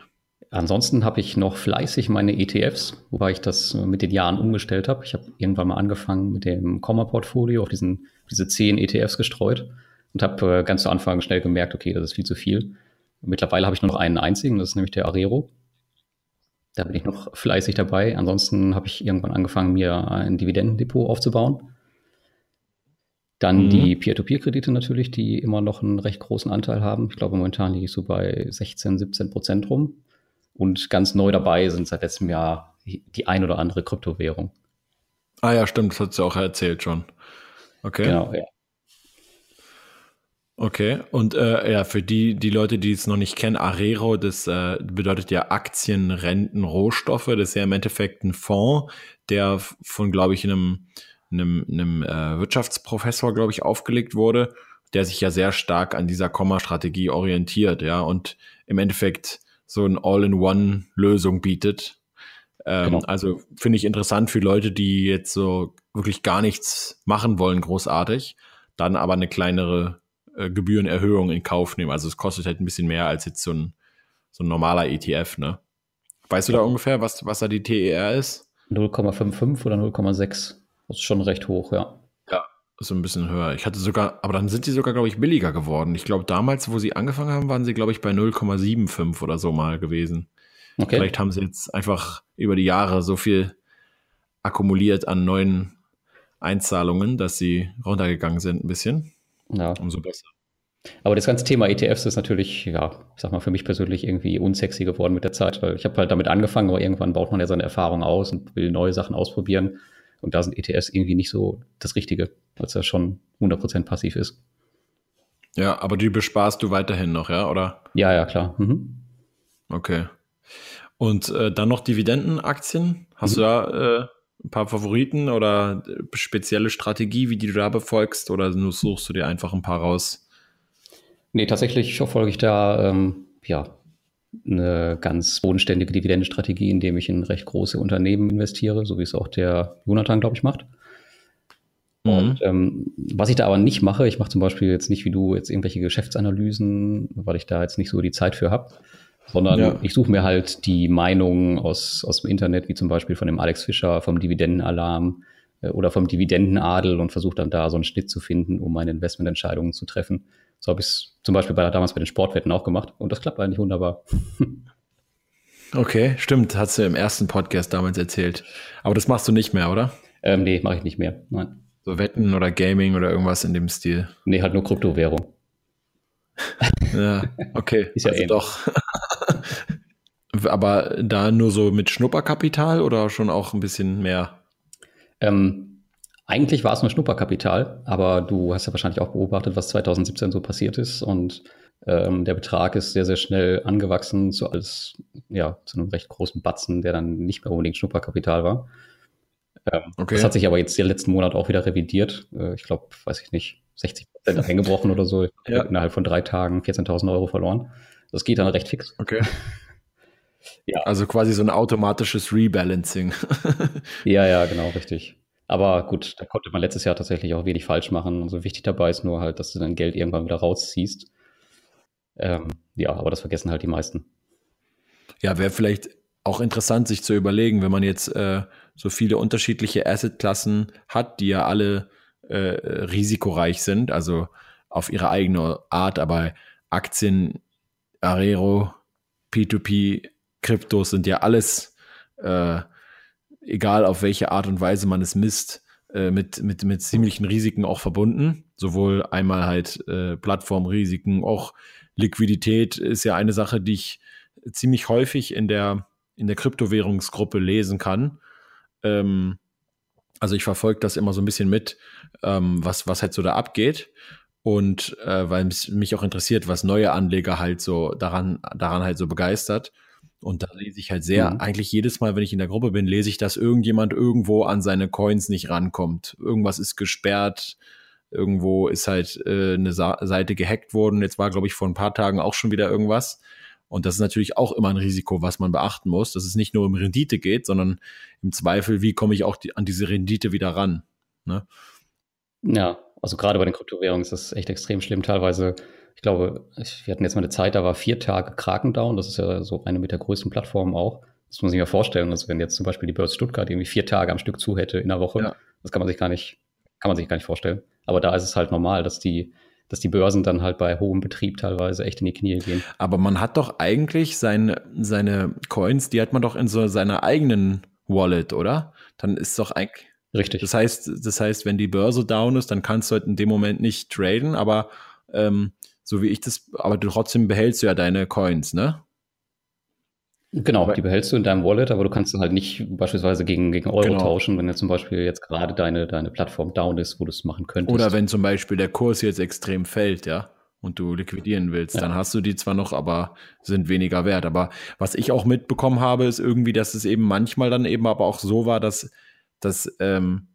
[SPEAKER 2] Ansonsten habe ich noch fleißig meine ETFs, wobei ich das mit den Jahren umgestellt habe. Ich habe irgendwann mal angefangen mit dem Komma-Portfolio auf diesen, diese zehn ETFs gestreut und habe äh, ganz zu Anfang schnell gemerkt, okay, das ist viel zu viel. Mittlerweile habe ich nur noch einen einzigen, das ist nämlich der Arero. Da bin ich noch fleißig dabei. Ansonsten habe ich irgendwann angefangen, mir ein Dividendendepot aufzubauen. Dann mhm. die Peer-to-Peer-Kredite natürlich, die immer noch einen recht großen Anteil haben. Ich glaube, momentan liege ich so bei 16, 17 Prozent rum. Und ganz neu dabei sind seit letztem Jahr die ein oder andere Kryptowährung.
[SPEAKER 1] Ah ja, stimmt, das hat sie auch erzählt schon. Okay. Genau, ja. Okay, und äh, ja, für die, die Leute, die es noch nicht kennen, Arero, das äh, bedeutet ja Aktien, Renten, Rohstoffe. Das ist ja im Endeffekt ein Fonds, der von, glaube ich, einem, einem, einem äh, Wirtschaftsprofessor, glaube ich, aufgelegt wurde, der sich ja sehr stark an dieser Komma-Strategie orientiert, ja, und im Endeffekt so ein All-in-One-Lösung bietet. Ähm, genau. Also finde ich interessant für Leute, die jetzt so wirklich gar nichts machen wollen, großartig, dann aber eine kleinere äh, Gebührenerhöhung in Kauf nehmen. Also es kostet halt ein bisschen mehr als jetzt so ein, so ein normaler ETF, ne? Weißt du da ungefähr, was, was da die TER ist?
[SPEAKER 2] 0,55 oder 0,6. Das ist schon recht hoch, ja.
[SPEAKER 1] Ja, so ein bisschen höher. Ich hatte sogar, aber dann sind die sogar, glaube ich, billiger geworden. Ich glaube, damals, wo sie angefangen haben, waren sie, glaube ich, bei 0,75 oder so mal gewesen. Okay. Vielleicht haben sie jetzt einfach über die Jahre so viel akkumuliert an neuen Einzahlungen, dass sie runtergegangen sind ein bisschen.
[SPEAKER 2] Ja. Umso besser. Aber das ganze Thema ETFs ist natürlich, ja, ich sag mal, für mich persönlich irgendwie unsexy geworden mit der Zeit, weil ich habe halt damit angefangen, aber irgendwann baut man ja seine Erfahrung aus und will neue Sachen ausprobieren. Und da sind ETFs irgendwie nicht so das Richtige, weil es ja schon 100% passiv ist.
[SPEAKER 1] Ja, aber die besparst du weiterhin noch, ja, oder?
[SPEAKER 2] Ja, ja, klar. Mhm.
[SPEAKER 1] Okay. Und äh, dann noch Dividendenaktien. Hast mhm. du da äh, ein paar Favoriten oder spezielle Strategie, wie die du da befolgst, oder suchst du dir einfach ein paar raus?
[SPEAKER 2] Nee, tatsächlich verfolge ich da ähm, ja eine ganz bodenständige Dividendenstrategie, indem ich in recht große Unternehmen investiere, so wie es auch der Jonathan, glaube ich, macht. Mhm. Und ähm, was ich da aber nicht mache, ich mache zum Beispiel jetzt nicht wie du jetzt irgendwelche Geschäftsanalysen, weil ich da jetzt nicht so die Zeit für habe, sondern ja. ich suche mir halt die Meinungen aus, aus dem Internet, wie zum Beispiel von dem Alex Fischer, vom Dividendenalarm äh, oder vom Dividendenadel und versuche dann da so einen Schnitt zu finden, um meine Investmententscheidungen zu treffen. So habe ich es zum Beispiel bei, damals bei den Sportwetten auch gemacht und das klappt eigentlich wunderbar.
[SPEAKER 1] Okay, stimmt, hast du im ersten Podcast damals erzählt. Aber das machst du nicht mehr, oder?
[SPEAKER 2] Ähm, nee, mache ich nicht mehr. Nein.
[SPEAKER 1] So Wetten oder Gaming oder irgendwas in dem Stil?
[SPEAKER 2] Nee, halt nur Kryptowährung.
[SPEAKER 1] Ja, okay. Ist ja also doch. Aber da nur so mit Schnupperkapital oder schon auch ein bisschen mehr?
[SPEAKER 2] Ähm, eigentlich war es nur Schnupperkapital, aber du hast ja wahrscheinlich auch beobachtet, was 2017 so passiert ist und ähm, der Betrag ist sehr, sehr schnell angewachsen zu als, ja, zu einem recht großen Batzen, der dann nicht mehr unbedingt Schnupperkapital war. Ähm, okay. Das hat sich aber jetzt den letzten Monat auch wieder revidiert. Äh, ich glaube, weiß ich nicht, 60 Prozent eingebrochen oder so. Ja. Innerhalb von drei Tagen 14.000 Euro verloren. Das geht dann recht fix.
[SPEAKER 1] Okay. Ja. Also quasi so ein automatisches Rebalancing.
[SPEAKER 2] ja, ja, genau, richtig. Aber gut, da konnte man letztes Jahr tatsächlich auch wenig falsch machen. Also wichtig dabei ist nur halt, dass du dein Geld irgendwann wieder rausziehst. Ähm, ja, aber das vergessen halt die meisten.
[SPEAKER 1] Ja, wäre vielleicht auch interessant, sich zu überlegen, wenn man jetzt äh, so viele unterschiedliche Assetklassen hat, die ja alle äh, risikoreich sind, also auf ihre eigene Art, aber Aktien, Arero, P2P, Kryptos sind ja alles, äh, egal auf welche Art und Weise man es misst, äh, mit, mit, mit ziemlichen Risiken auch verbunden. Sowohl einmal halt äh, Plattformrisiken, auch Liquidität ist ja eine Sache, die ich ziemlich häufig in der, in der Kryptowährungsgruppe lesen kann. Ähm, also ich verfolge das immer so ein bisschen mit, ähm, was, was halt so da abgeht. Und äh, weil es mich auch interessiert, was neue Anleger halt so daran, daran halt so begeistert. Und da lese ich halt sehr, mhm. eigentlich jedes Mal, wenn ich in der Gruppe bin, lese ich, dass irgendjemand irgendwo an seine Coins nicht rankommt. Irgendwas ist gesperrt, irgendwo ist halt äh, eine Sa Seite gehackt worden. Jetzt war, glaube ich, vor ein paar Tagen auch schon wieder irgendwas. Und das ist natürlich auch immer ein Risiko, was man beachten muss, dass es nicht nur um Rendite geht, sondern im Zweifel, wie komme ich auch die, an diese Rendite wieder ran. Ne?
[SPEAKER 2] Ja, also gerade bei den Kryptowährungen ist das echt extrem schlimm. Teilweise ich glaube, wir hatten jetzt mal eine Zeit, da war vier Tage Krakendown. Das ist ja so eine mit der größten Plattformen auch. Das muss man sich mal vorstellen. Also wenn jetzt zum Beispiel die Börse Stuttgart irgendwie vier Tage am Stück zu hätte in der Woche, ja. das kann man sich gar nicht, kann man sich gar nicht vorstellen. Aber da ist es halt normal, dass die, dass die Börsen dann halt bei hohem Betrieb teilweise echt in die Knie gehen.
[SPEAKER 1] Aber man hat doch eigentlich seine, seine Coins, die hat man doch in so seiner eigenen Wallet, oder? Dann ist doch eigentlich.
[SPEAKER 2] Richtig.
[SPEAKER 1] Das heißt, das heißt, wenn die Börse down ist, dann kannst du halt in dem Moment nicht traden, aber ähm, so wie ich das, aber du trotzdem behältst du ja deine Coins, ne?
[SPEAKER 2] Genau, die behältst du in deinem Wallet, aber du kannst du halt nicht beispielsweise gegen, gegen Euro genau. tauschen, wenn jetzt zum Beispiel jetzt gerade deine, deine Plattform down ist, wo du es machen könntest.
[SPEAKER 1] Oder wenn zum Beispiel der Kurs jetzt extrem fällt, ja, und du liquidieren willst, ja. dann hast du die zwar noch, aber sind weniger wert. Aber was ich auch mitbekommen habe, ist irgendwie, dass es eben manchmal dann eben aber auch so war, dass, dass, ähm,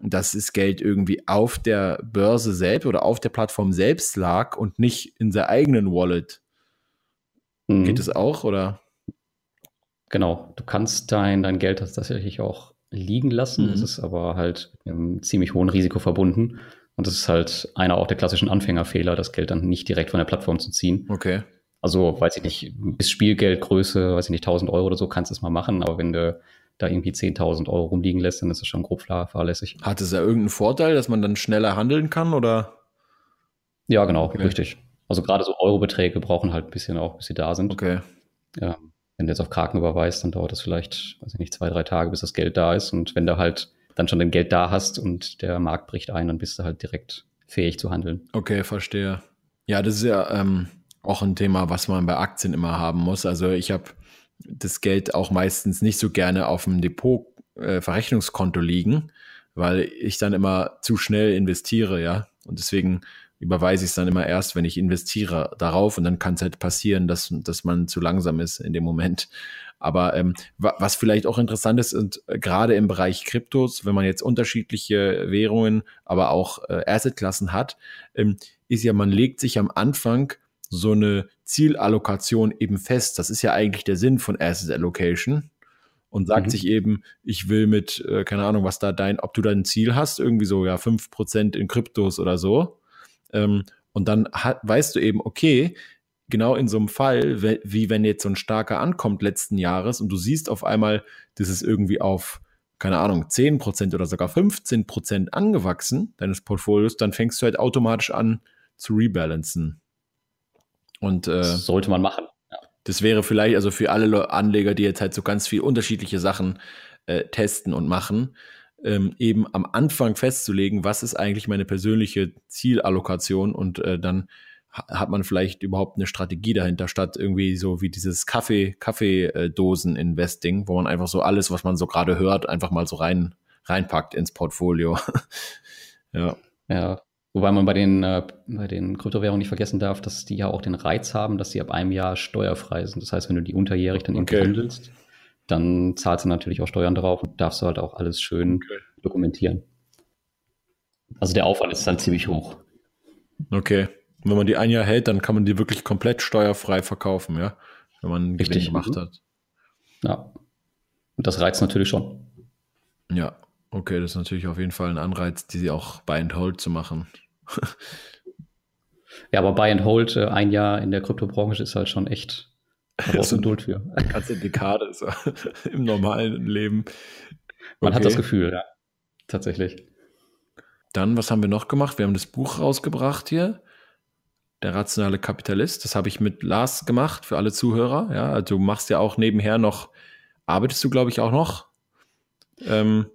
[SPEAKER 1] dass das Geld irgendwie auf der Börse selbst oder auf der Plattform selbst lag und nicht in der eigenen Wallet. Mhm. Geht es auch, oder?
[SPEAKER 2] Genau, du kannst dein, dein Geld tatsächlich auch liegen lassen. Mhm. Es ist aber halt mit einem ziemlich hohen Risiko verbunden. Und das ist halt einer auch der klassischen Anfängerfehler, das Geld dann nicht direkt von der Plattform zu ziehen.
[SPEAKER 1] Okay.
[SPEAKER 2] Also, weiß ich nicht, bis Spielgeldgröße, weiß ich nicht, 1000 Euro oder so, kannst du es mal machen. Aber wenn du da irgendwie 10.000 Euro rumliegen lässt, dann ist das schon grob fahrlässig.
[SPEAKER 1] Hat es ja irgendeinen Vorteil, dass man dann schneller handeln kann oder?
[SPEAKER 2] Ja, genau, okay. richtig. Also gerade so Eurobeträge brauchen halt ein bisschen auch, bis sie da sind.
[SPEAKER 1] Okay.
[SPEAKER 2] Ja, wenn du jetzt auf Kraken überweist, dann dauert das vielleicht, weiß ich nicht, zwei, drei Tage, bis das Geld da ist. Und wenn du halt dann schon dein Geld da hast und der Markt bricht ein, dann bist du halt direkt fähig zu handeln.
[SPEAKER 1] Okay, verstehe. Ja, das ist ja ähm, auch ein Thema, was man bei Aktien immer haben muss. Also ich habe das Geld auch meistens nicht so gerne auf dem Depot äh, Verrechnungskonto liegen, weil ich dann immer zu schnell investiere, ja. Und deswegen überweise ich es dann immer erst, wenn ich investiere darauf und dann kann es halt passieren, dass, dass man zu langsam ist in dem Moment. Aber ähm, was vielleicht auch interessant ist, und äh, gerade im Bereich Kryptos, wenn man jetzt unterschiedliche Währungen, aber auch äh, Assetklassen hat, ähm, ist ja, man legt sich am Anfang so eine Zielallokation eben fest. Das ist ja eigentlich der Sinn von Asset Allocation und sagt mhm. sich eben, ich will mit, äh, keine Ahnung, was da dein, ob du da ein Ziel hast, irgendwie so, ja, fünf Prozent in Kryptos oder so. Ähm, und dann hat, weißt du eben, okay, genau in so einem Fall, wie wenn jetzt so ein starker ankommt letzten Jahres und du siehst auf einmal, das ist irgendwie auf, keine Ahnung, 10 Prozent oder sogar 15 Prozent angewachsen, deines Portfolios, dann fängst du halt automatisch an zu rebalancen. Und äh,
[SPEAKER 2] das sollte man machen.
[SPEAKER 1] Ja. Das wäre vielleicht also für alle Anleger, die jetzt halt so ganz viel unterschiedliche Sachen äh, testen und machen, ähm, eben am Anfang festzulegen, was ist eigentlich meine persönliche Zielallokation und äh, dann hat man vielleicht überhaupt eine Strategie dahinter, statt irgendwie so wie dieses Kaffee, Kaffeedosen-Investing, wo man einfach so alles, was man so gerade hört, einfach mal so rein, reinpackt ins Portfolio.
[SPEAKER 2] ja. Ja. Wobei man bei den, äh, bei den Kryptowährungen nicht vergessen darf, dass die ja auch den Reiz haben, dass sie ab einem Jahr steuerfrei sind. Das heißt, wenn du die unterjährig dann okay. handelst, dann zahlst du natürlich auch Steuern drauf und darfst du halt auch alles schön okay. dokumentieren. Also der Aufwand ist dann ziemlich hoch.
[SPEAKER 1] Okay. Und wenn man die ein Jahr hält, dann kann man die wirklich komplett steuerfrei verkaufen, ja? Wenn man einen
[SPEAKER 2] Richtig. gemacht hat. Ja. Und das reizt natürlich schon.
[SPEAKER 1] Ja, okay, das ist natürlich auf jeden Fall ein Anreiz, die sie auch Buy and Hold zu machen.
[SPEAKER 2] ja, aber Buy and Hold äh, ein Jahr in der Kryptobranche ist halt schon echt
[SPEAKER 1] große Geduld für. Ganze Dekade so, im normalen Leben.
[SPEAKER 2] Man hat das Gefühl, ja. Tatsächlich.
[SPEAKER 1] Dann, was haben wir noch gemacht? Wir haben das Buch rausgebracht hier. Der rationale Kapitalist. Das habe ich mit Lars gemacht für alle Zuhörer. Ja, also du machst ja auch nebenher noch, arbeitest du, glaube ich, auch noch?
[SPEAKER 2] Ähm,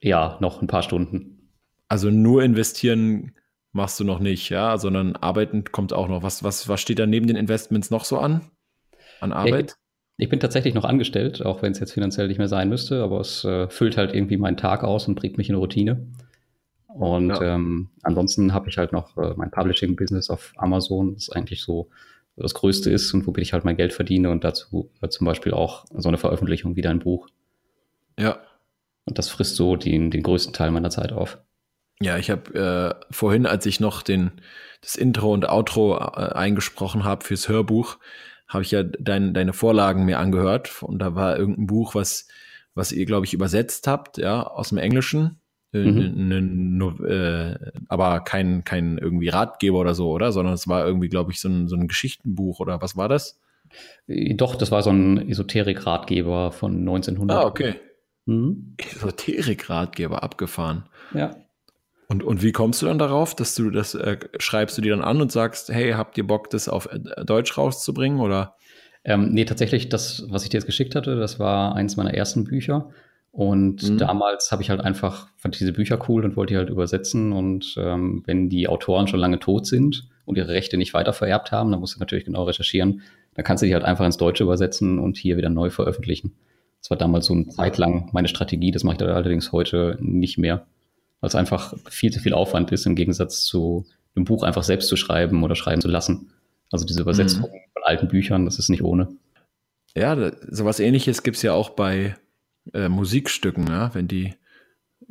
[SPEAKER 2] ja, noch ein paar Stunden.
[SPEAKER 1] Also nur investieren machst du noch nicht, ja, sondern arbeiten kommt auch noch. Was, was, was steht da neben den Investments noch so an? An Arbeit?
[SPEAKER 2] Ich, ich bin tatsächlich noch angestellt, auch wenn es jetzt finanziell nicht mehr sein müsste, aber es äh, füllt halt irgendwie meinen Tag aus und bringt mich in Routine. Und ja. ähm, ansonsten habe ich halt noch äh, mein Publishing-Business auf Amazon, das eigentlich so das Größte ist und womit ich halt mein Geld verdiene und dazu äh, zum Beispiel auch so eine Veröffentlichung wie dein Buch.
[SPEAKER 1] Ja.
[SPEAKER 2] Und das frisst so den, den größten Teil meiner Zeit auf.
[SPEAKER 1] Ja, ich habe äh, vorhin, als ich noch den, das Intro und Outro äh, eingesprochen habe fürs Hörbuch, habe ich ja dein, deine Vorlagen mir angehört und da war irgendein Buch, was, was ihr, glaube ich, übersetzt habt, ja, aus dem Englischen äh, mhm. äh, aber kein, kein irgendwie Ratgeber oder so, oder? Sondern es war irgendwie, glaube ich, so ein, so ein Geschichtenbuch oder was war das?
[SPEAKER 2] Äh, doch, das war so ein Esoterik-Ratgeber von 1900.
[SPEAKER 1] Ah, okay. Mhm. Esoterik-Ratgeber abgefahren.
[SPEAKER 2] Ja.
[SPEAKER 1] Und, und wie kommst du dann darauf, dass du das, äh, schreibst du die dann an und sagst, hey, habt ihr Bock, das auf äh, Deutsch rauszubringen oder?
[SPEAKER 2] Ähm, nee, tatsächlich, das, was ich dir jetzt geschickt hatte, das war eins meiner ersten Bücher. Und mhm. damals habe ich halt einfach, fand diese Bücher cool und wollte die halt übersetzen. Und ähm, wenn die Autoren schon lange tot sind und ihre Rechte nicht weitervererbt haben, dann musst du natürlich genau recherchieren. Dann kannst du die halt einfach ins Deutsche übersetzen und hier wieder neu veröffentlichen. Das war damals so eine Zeit lang meine Strategie. Das mache ich allerdings heute nicht mehr, weil es einfach viel zu viel Aufwand ist, im Gegensatz zu einem Buch einfach selbst zu schreiben oder schreiben zu lassen. Also diese Übersetzung mhm. von alten Büchern, das ist nicht ohne.
[SPEAKER 1] Ja, sowas ähnliches gibt es ja auch bei äh, Musikstücken, ja? wenn die,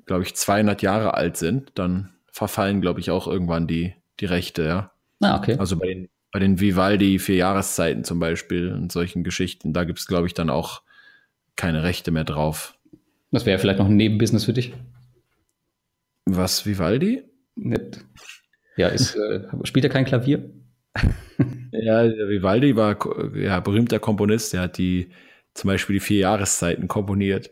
[SPEAKER 1] glaube ich, 200 Jahre alt sind, dann verfallen, glaube ich, auch irgendwann die, die Rechte, ja.
[SPEAKER 2] Ah, okay.
[SPEAKER 1] Also bei den, bei den Vivaldi vier Jahreszeiten zum Beispiel und solchen Geschichten, da gibt es, glaube ich, dann auch keine Rechte mehr drauf.
[SPEAKER 2] Das wäre vielleicht noch ein Nebenbusiness für dich.
[SPEAKER 1] Was, Vivaldi?
[SPEAKER 2] Nicht. Ja, ist, äh, spielt er kein Klavier?
[SPEAKER 1] ja, Vivaldi war ja berühmter Komponist, der hat die zum Beispiel die vier Jahreszeiten komponiert.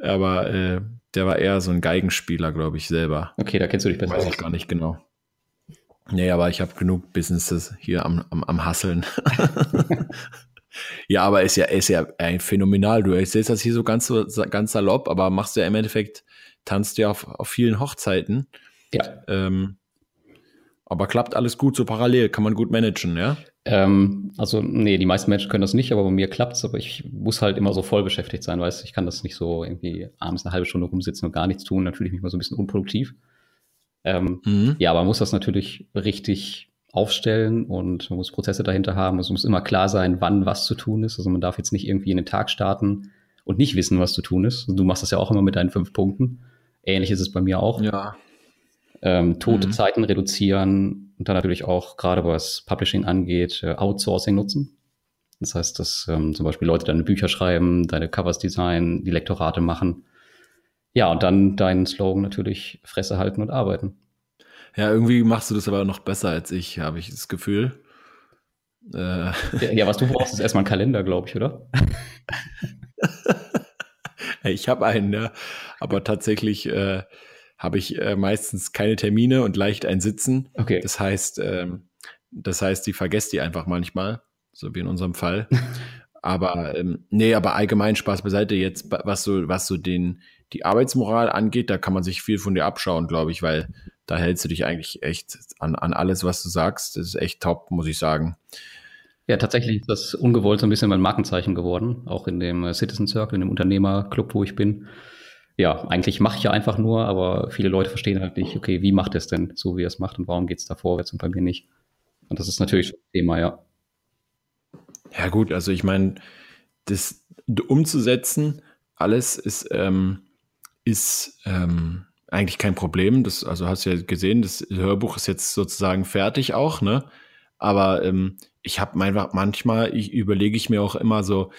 [SPEAKER 1] Aber äh, der war eher so ein Geigenspieler, glaube ich, selber.
[SPEAKER 2] Okay, da kennst du dich besser
[SPEAKER 1] Weiß ich gar nicht genau. Nee, aber ich habe genug Businesses hier am, am, am Hasseln. ja, aber ist ja, ist ja ein phänomenal. Du erzählst das hier so ganz, ganz salopp, aber machst du ja im Endeffekt, tanzt ja auf, auf vielen Hochzeiten.
[SPEAKER 2] Ja.
[SPEAKER 1] Ähm, aber klappt alles gut so parallel, kann man gut managen, ja?
[SPEAKER 2] Ähm, also, nee, die meisten Menschen können das nicht, aber bei mir klappt's. Aber ich muss halt immer so voll beschäftigt sein, weißt du? Ich kann das nicht so irgendwie abends eine halbe Stunde rumsitzen und gar nichts tun. Natürlich mich mal so ein bisschen unproduktiv. Ähm, mhm. Ja, aber man muss das natürlich richtig aufstellen und man muss Prozesse dahinter haben. Also, es muss immer klar sein, wann was zu tun ist. Also man darf jetzt nicht irgendwie in den Tag starten und nicht wissen, was zu tun ist. Du machst das ja auch immer mit deinen fünf Punkten. Ähnlich ist es bei mir auch.
[SPEAKER 1] Ja.
[SPEAKER 2] Ähm, tote mhm. Zeiten reduzieren, und dann natürlich auch gerade was Publishing angeht, äh, Outsourcing nutzen. Das heißt, dass ähm, zum Beispiel Leute deine Bücher schreiben, deine Covers designen, die Lektorate machen. Ja, und dann deinen Slogan natürlich Fresse halten und arbeiten.
[SPEAKER 1] Ja, irgendwie machst du das aber noch besser als ich, habe ich das Gefühl.
[SPEAKER 2] Äh. Ja, ja, was du brauchst, ist erstmal ein Kalender, glaube ich, oder?
[SPEAKER 1] ich habe einen, ja. Aber tatsächlich äh, habe ich äh, meistens keine Termine und leicht ein Sitzen.
[SPEAKER 2] Okay.
[SPEAKER 1] Das heißt, ähm, das heißt, die vergesst die einfach manchmal, so wie in unserem Fall. aber ähm, nee, aber allgemein Spaß beiseite jetzt, was so was so den die Arbeitsmoral angeht, da kann man sich viel von dir abschauen, glaube ich, weil da hältst du dich eigentlich echt an, an alles, was du sagst. Das ist echt top, muss ich sagen.
[SPEAKER 2] Ja, tatsächlich ist das ungewollt so ein bisschen mein Markenzeichen geworden, auch in dem äh, Citizen Circle, in dem Unternehmerclub, wo ich bin ja, eigentlich mache ich ja einfach nur, aber viele Leute verstehen halt nicht, okay, wie macht es denn so, wie er es macht und warum geht es da vorwärts und bei mir nicht. Und das ist natürlich ein Thema, ja.
[SPEAKER 1] Ja, gut, also ich meine, das umzusetzen, alles ist, ähm, ist ähm, eigentlich kein Problem. Das, also hast du ja gesehen, das Hörbuch ist jetzt sozusagen fertig auch, ne? Aber ähm, ich habe einfach manchmal, ich überlege ich mir auch immer so,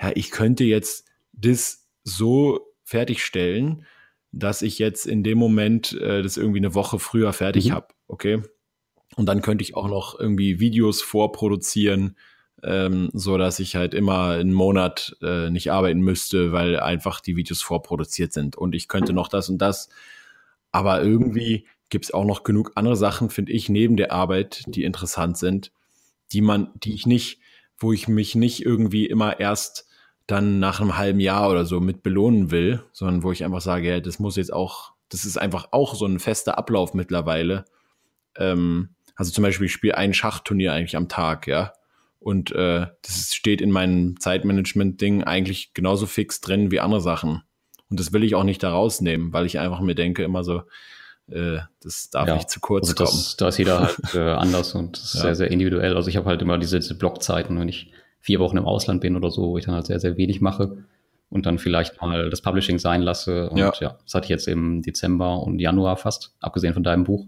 [SPEAKER 1] ja, ich könnte jetzt das so fertigstellen, dass ich jetzt in dem Moment äh, das irgendwie eine Woche früher fertig mhm. habe, okay? Und dann könnte ich auch noch irgendwie Videos vorproduzieren, ähm, so dass ich halt immer einen Monat äh, nicht arbeiten müsste, weil einfach die Videos vorproduziert sind. Und ich könnte noch das und das. Aber irgendwie gibt es auch noch genug andere Sachen, finde ich, neben der Arbeit, die interessant sind, die man, die ich nicht, wo ich mich nicht irgendwie immer erst dann nach einem halben Jahr oder so mit belohnen will, sondern wo ich einfach sage, ja, das muss jetzt auch, das ist einfach auch so ein fester Ablauf mittlerweile. Ähm, also zum Beispiel, ich spiele ein Schachturnier eigentlich am Tag, ja. Und äh, das steht in meinem Zeitmanagement-Ding eigentlich genauso fix drin wie andere Sachen. Und das will ich auch nicht da rausnehmen, weil ich einfach mir denke, immer so, das darf ja, nicht zu kurz also das, kommen.
[SPEAKER 2] Da ist jeder halt äh, anders und ja. sehr, sehr individuell. Also ich habe halt immer diese, diese Blockzeiten, wenn ich vier Wochen im Ausland bin oder so, wo ich dann halt sehr, sehr wenig mache und dann vielleicht mal das Publishing sein lasse. Und ja, ja das hatte ich jetzt im Dezember und Januar fast, abgesehen von deinem Buch.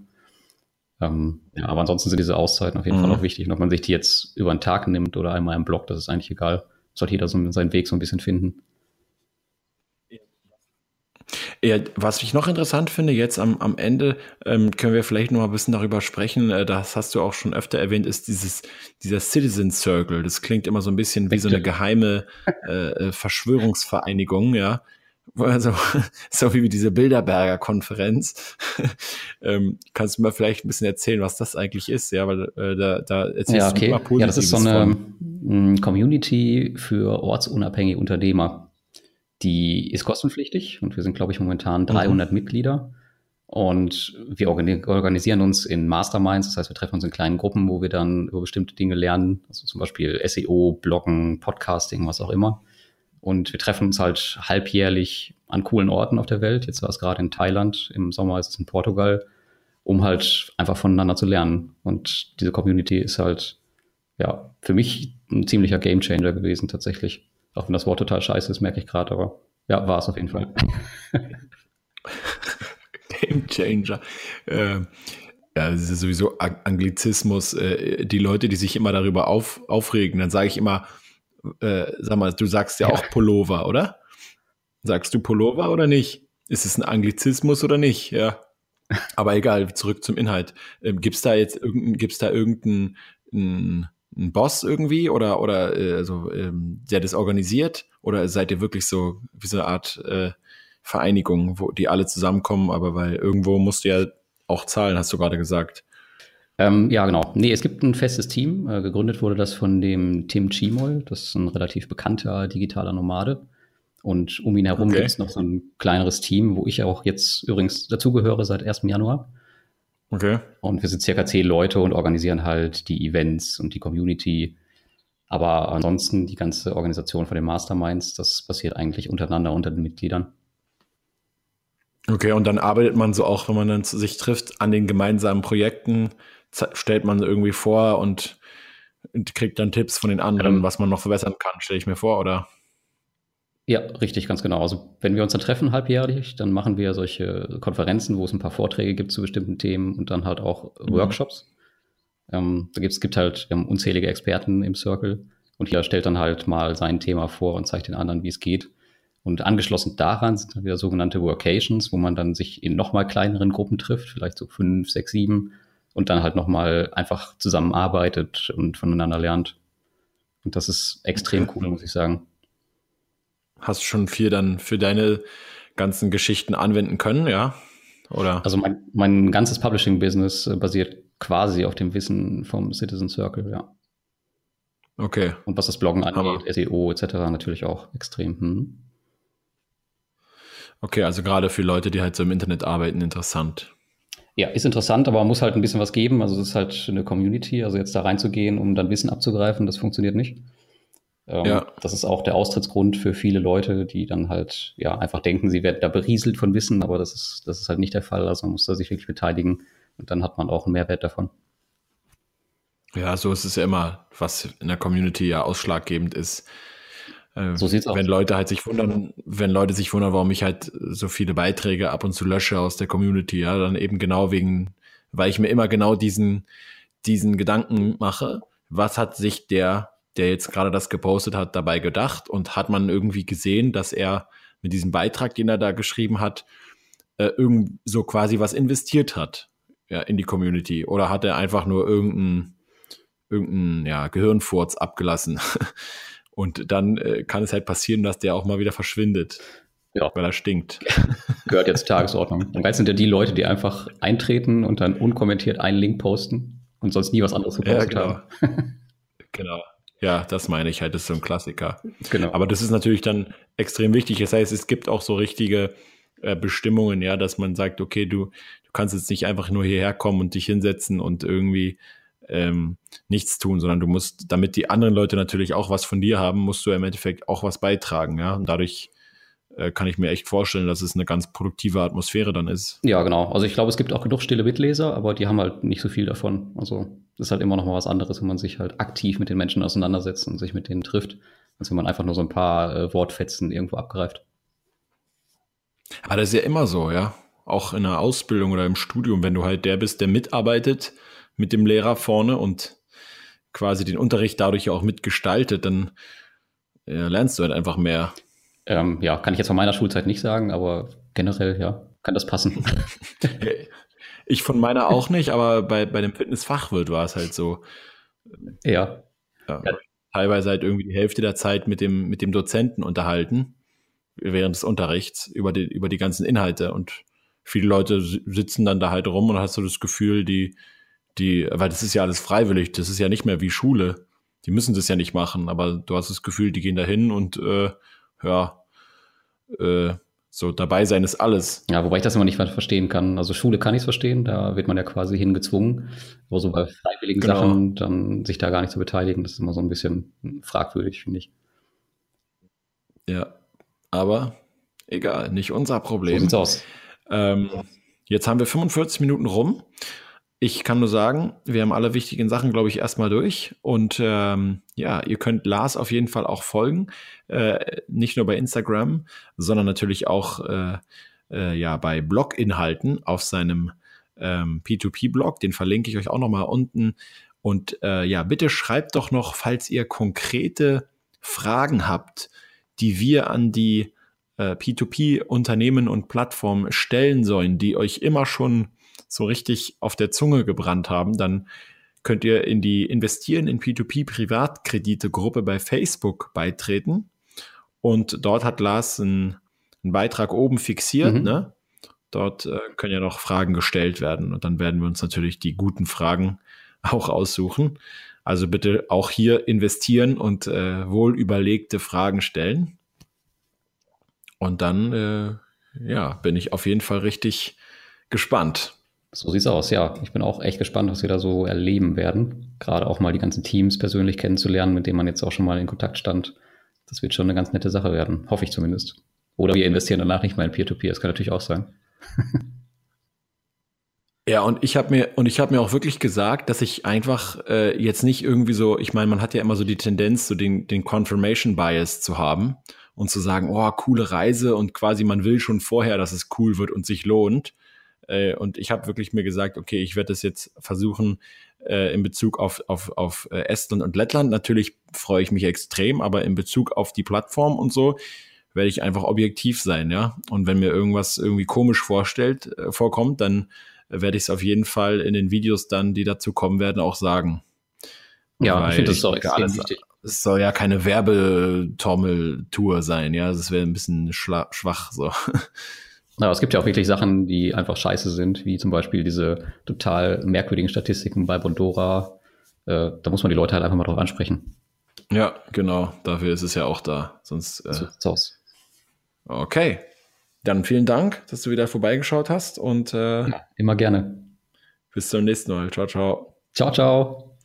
[SPEAKER 2] Ähm, ja, aber ansonsten sind diese Auszeiten auf jeden mhm. Fall auch wichtig. Und ob man sich die jetzt über einen Tag nimmt oder einmal im Blog, das ist eigentlich egal. Sollte jeder so seinen Weg so ein bisschen finden.
[SPEAKER 1] Ja, was ich noch interessant finde, jetzt am, am Ende ähm, können wir vielleicht noch mal ein bisschen darüber sprechen, äh, das hast du auch schon öfter erwähnt, ist dieses, dieser Citizen Circle. Das klingt immer so ein bisschen wie so eine geheime äh, äh Verschwörungsvereinigung, ja. Also, so wie diese Bilderberger Konferenz. ähm, kannst du mal vielleicht ein bisschen erzählen, was das eigentlich ist? Ja, weil äh, da, da
[SPEAKER 2] erzählst ja, okay. du mal Positives Ja, das ist so eine von. Community für ortsunabhängige Unternehmer. Die ist kostenpflichtig und wir sind, glaube ich, momentan 300 mhm. Mitglieder. Und wir organisieren uns in Masterminds, das heißt, wir treffen uns in kleinen Gruppen, wo wir dann über bestimmte Dinge lernen, also zum Beispiel SEO, Bloggen, Podcasting, was auch immer. Und wir treffen uns halt halbjährlich an coolen Orten auf der Welt. Jetzt war es gerade in Thailand, im Sommer ist es in Portugal, um halt einfach voneinander zu lernen. Und diese Community ist halt, ja, für mich ein ziemlicher Gamechanger gewesen tatsächlich. Auch wenn das Wort total scheiße ist, merke ich gerade, aber ja, war es auf jeden Fall.
[SPEAKER 1] Gamechanger. Äh, ja, das ist sowieso Anglizismus. Äh, die Leute, die sich immer darüber auf, aufregen, dann sage ich immer, äh, sag mal, du sagst ja, ja auch Pullover, oder? Sagst du Pullover oder nicht? Ist es ein Anglizismus oder nicht? Ja. Aber egal, zurück zum Inhalt. Ähm, Gibt es da jetzt irgendein, gibt's da irgendeinen ein, Boss irgendwie oder, oder äh, also, ähm, der das organisiert? Oder seid ihr wirklich so wie so eine Art äh, Vereinigung, wo die alle zusammenkommen, aber weil irgendwo musst du ja auch zahlen, hast du gerade gesagt.
[SPEAKER 2] Ähm, ja, genau. Nee, es gibt ein festes Team. Äh, gegründet wurde das von dem Tim Chimol. Das ist ein relativ bekannter digitaler Nomade. Und um ihn herum okay. gibt es noch so ein kleineres Team, wo ich auch jetzt übrigens dazugehöre seit 1. Januar. Okay. Und wir sind circa zehn Leute und organisieren halt die Events und die Community. Aber ansonsten die ganze Organisation von den Masterminds, das passiert eigentlich untereinander unter den Mitgliedern.
[SPEAKER 1] Okay, und dann arbeitet man so auch, wenn man dann sich trifft, an den gemeinsamen Projekten, stellt man irgendwie vor und, und kriegt dann Tipps von den anderen, ähm, was man noch verbessern kann, stelle ich mir vor, oder?
[SPEAKER 2] Ja, richtig, ganz genau. Also wenn wir uns dann treffen halbjährlich, dann machen wir solche Konferenzen, wo es ein paar Vorträge gibt zu bestimmten Themen und dann halt auch mhm. Workshops. Ähm, da gibt's gibt halt unzählige Experten im Circle und jeder stellt dann halt mal sein Thema vor und zeigt den anderen, wie es geht. Und angeschlossen daran sind dann wieder sogenannte Workations, wo man dann sich in nochmal kleineren Gruppen trifft, vielleicht so fünf, sechs, sieben und dann halt nochmal einfach zusammenarbeitet und voneinander lernt. Und das ist extrem cool, muss ich sagen.
[SPEAKER 1] Hast du schon viel dann für deine ganzen Geschichten anwenden können, ja? Oder?
[SPEAKER 2] Also mein, mein ganzes Publishing-Business äh, basiert quasi auf dem Wissen vom Citizen Circle, ja.
[SPEAKER 1] Okay.
[SPEAKER 2] Und was das Bloggen angeht, Aber. SEO etc. natürlich auch extrem. Hm.
[SPEAKER 1] Okay, also gerade für Leute, die halt so im Internet arbeiten, interessant.
[SPEAKER 2] Ja, ist interessant, aber man muss halt ein bisschen was geben. Also es ist halt eine Community. Also jetzt da reinzugehen, um dann Wissen abzugreifen, das funktioniert nicht. Ähm, ja. Das ist auch der Austrittsgrund für viele Leute, die dann halt ja einfach denken, sie werden da berieselt von Wissen, aber das ist, das ist halt nicht der Fall. Also man muss da sich wirklich beteiligen und dann hat man auch einen Mehrwert davon.
[SPEAKER 1] Ja, so ist es ja immer, was in der Community ja ausschlaggebend ist. Äh, so sieht's aus. Wenn Leute halt sich wundern, wenn Leute sich wundern, warum ich halt so viele Beiträge ab und zu lösche aus der Community, ja, dann eben genau wegen, weil ich mir immer genau diesen, diesen Gedanken mache, was hat sich der, der jetzt gerade das gepostet hat, dabei gedacht und hat man irgendwie gesehen, dass er mit diesem Beitrag, den er da geschrieben hat, äh, irgend so quasi was investiert hat, ja, in die Community oder hat er einfach nur irgendeinen irgendein, ja, Gehirnfurz abgelassen. Und dann äh, kann es halt passieren, dass der auch mal wieder verschwindet. Ja. Weil er stinkt.
[SPEAKER 2] Gehört jetzt Tagesordnung. Und jetzt sind ja die Leute, die einfach eintreten und dann unkommentiert einen Link posten und sonst nie was anderes gepostet
[SPEAKER 1] ja, genau. haben. genau. Ja, das meine ich halt, das ist so ein Klassiker. Genau. Aber das ist natürlich dann extrem wichtig. Das heißt, es gibt auch so richtige äh, Bestimmungen, ja, dass man sagt, okay, du, du kannst jetzt nicht einfach nur hierher kommen und dich hinsetzen und irgendwie ähm, nichts tun, sondern du musst, damit die anderen Leute natürlich auch was von dir haben, musst du im Endeffekt auch was beitragen, ja. Und dadurch kann ich mir echt vorstellen, dass es eine ganz produktive Atmosphäre dann ist.
[SPEAKER 2] Ja, genau. Also ich glaube, es gibt auch genug stille Mitleser, aber die haben halt nicht so viel davon. Also das ist halt immer noch mal was anderes, wenn man sich halt aktiv mit den Menschen auseinandersetzt und sich mit denen trifft, als wenn man einfach nur so ein paar äh, Wortfetzen irgendwo abgreift.
[SPEAKER 1] Aber das ist ja immer so, ja. Auch in der Ausbildung oder im Studium, wenn du halt der bist, der mitarbeitet, mit dem Lehrer vorne und quasi den Unterricht dadurch auch mitgestaltet, dann ja, lernst du halt einfach mehr.
[SPEAKER 2] Ähm, ja, kann ich jetzt von meiner Schulzeit nicht sagen, aber generell, ja, kann das passen.
[SPEAKER 1] ich von meiner auch nicht, aber bei, bei dem Fitnessfachwirt war es halt so.
[SPEAKER 2] Ja.
[SPEAKER 1] ja. Teilweise halt irgendwie die Hälfte der Zeit mit dem, mit dem Dozenten unterhalten, während des Unterrichts, über die, über die ganzen Inhalte. Und viele Leute sitzen dann da halt rum und hast so das Gefühl, die, die, weil das ist ja alles freiwillig, das ist ja nicht mehr wie Schule. Die müssen das ja nicht machen, aber du hast das Gefühl, die gehen da hin und äh, ja, äh, so dabei sein ist alles.
[SPEAKER 2] Ja, wobei ich das immer nicht verstehen kann. Also Schule kann ich es verstehen, da wird man ja quasi hingezwungen. Aber so bei freiwilligen genau. Sachen dann sich da gar nicht zu beteiligen, das ist immer so ein bisschen fragwürdig, finde ich.
[SPEAKER 1] Ja, aber egal, nicht unser Problem. So
[SPEAKER 2] sieht's aus.
[SPEAKER 1] Ähm, jetzt haben wir 45 Minuten rum. Ich kann nur sagen, wir haben alle wichtigen Sachen, glaube ich, erstmal durch. Und ähm, ja, ihr könnt Lars auf jeden Fall auch folgen. Äh, nicht nur bei Instagram, sondern natürlich auch äh, äh, ja, bei Blog-Inhalten auf seinem ähm, P2P-Blog. Den verlinke ich euch auch nochmal unten. Und äh, ja, bitte schreibt doch noch, falls ihr konkrete Fragen habt, die wir an die äh, P2P-Unternehmen und Plattformen stellen sollen, die euch immer schon so richtig auf der Zunge gebrannt haben, dann könnt ihr in die Investieren in P2P Privatkredite Gruppe bei Facebook beitreten. Und dort hat Lars einen, einen Beitrag oben fixiert. Mhm. Ne? Dort äh, können ja noch Fragen gestellt werden. Und dann werden wir uns natürlich die guten Fragen auch aussuchen. Also bitte auch hier investieren und äh, wohl überlegte Fragen stellen. Und dann, äh, ja, bin ich auf jeden Fall richtig gespannt.
[SPEAKER 2] So sieht's aus, ja. Ich bin auch echt gespannt, was wir da so erleben werden. Gerade auch mal die ganzen Teams persönlich kennenzulernen, mit denen man jetzt auch schon mal in Kontakt stand. Das wird schon eine ganz nette Sache werden, hoffe ich zumindest. Oder wir investieren danach nicht mal in Peer-to-Peer, -Peer. das kann natürlich auch sein.
[SPEAKER 1] Ja, und ich habe mir und ich habe mir auch wirklich gesagt, dass ich einfach äh, jetzt nicht irgendwie so, ich meine, man hat ja immer so die Tendenz, so den, den Confirmation Bias zu haben und zu sagen, oh, coole Reise und quasi man will schon vorher, dass es cool wird und sich lohnt. Äh, und ich habe wirklich mir gesagt, okay, ich werde das jetzt versuchen äh, in Bezug auf, auf, auf äh, Estland und Lettland. Natürlich freue ich mich extrem, aber in Bezug auf die Plattform und so werde ich einfach objektiv sein, ja. Und wenn mir irgendwas irgendwie komisch vorstellt, äh, vorkommt, dann werde ich es auf jeden Fall in den Videos dann, die dazu kommen werden, auch sagen.
[SPEAKER 2] Ja, Weil ich finde das auch extrem wichtig.
[SPEAKER 1] Es soll ja keine Werbetormel-Tour sein, ja. Das wäre ein bisschen schwach so.
[SPEAKER 2] Aber es gibt ja auch wirklich Sachen, die einfach scheiße sind, wie zum Beispiel diese total merkwürdigen Statistiken bei Bondora. Äh, da muss man die Leute halt einfach mal drauf ansprechen.
[SPEAKER 1] Ja, genau. Dafür ist es ja auch da. Sonst. Äh, so. Okay. Dann vielen Dank, dass du wieder vorbeigeschaut hast und äh,
[SPEAKER 2] ja, immer gerne.
[SPEAKER 1] Bis zum nächsten Mal. Ciao, ciao.
[SPEAKER 2] Ciao, ciao.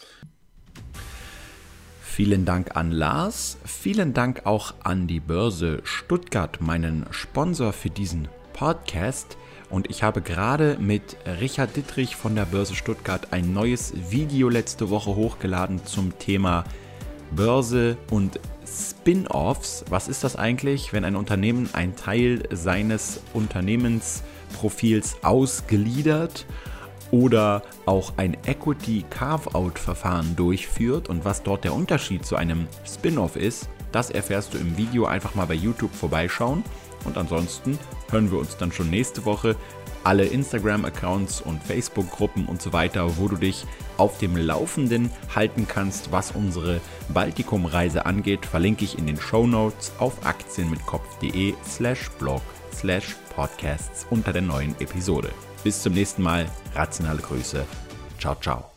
[SPEAKER 1] Vielen Dank an Lars. Vielen Dank auch an die Börse Stuttgart, meinen Sponsor für diesen Podcast und ich habe gerade mit Richard Dittrich von der Börse Stuttgart ein neues Video letzte Woche hochgeladen zum Thema Börse und Spin-offs. Was ist das eigentlich, wenn ein Unternehmen einen Teil seines Unternehmensprofils ausgliedert oder auch ein Equity Carve-out-Verfahren durchführt und was dort der Unterschied zu einem Spin-off ist? Das erfährst du im Video einfach mal bei YouTube vorbeischauen. Und ansonsten hören wir uns dann schon nächste Woche. Alle Instagram-Accounts und Facebook-Gruppen und so weiter, wo du dich auf dem Laufenden halten kannst, was unsere Baltikum-Reise angeht, verlinke ich in den Show Notes auf aktienmitkopf.de slash blog slash podcasts unter der neuen Episode. Bis zum nächsten Mal, rationale Grüße. Ciao, ciao.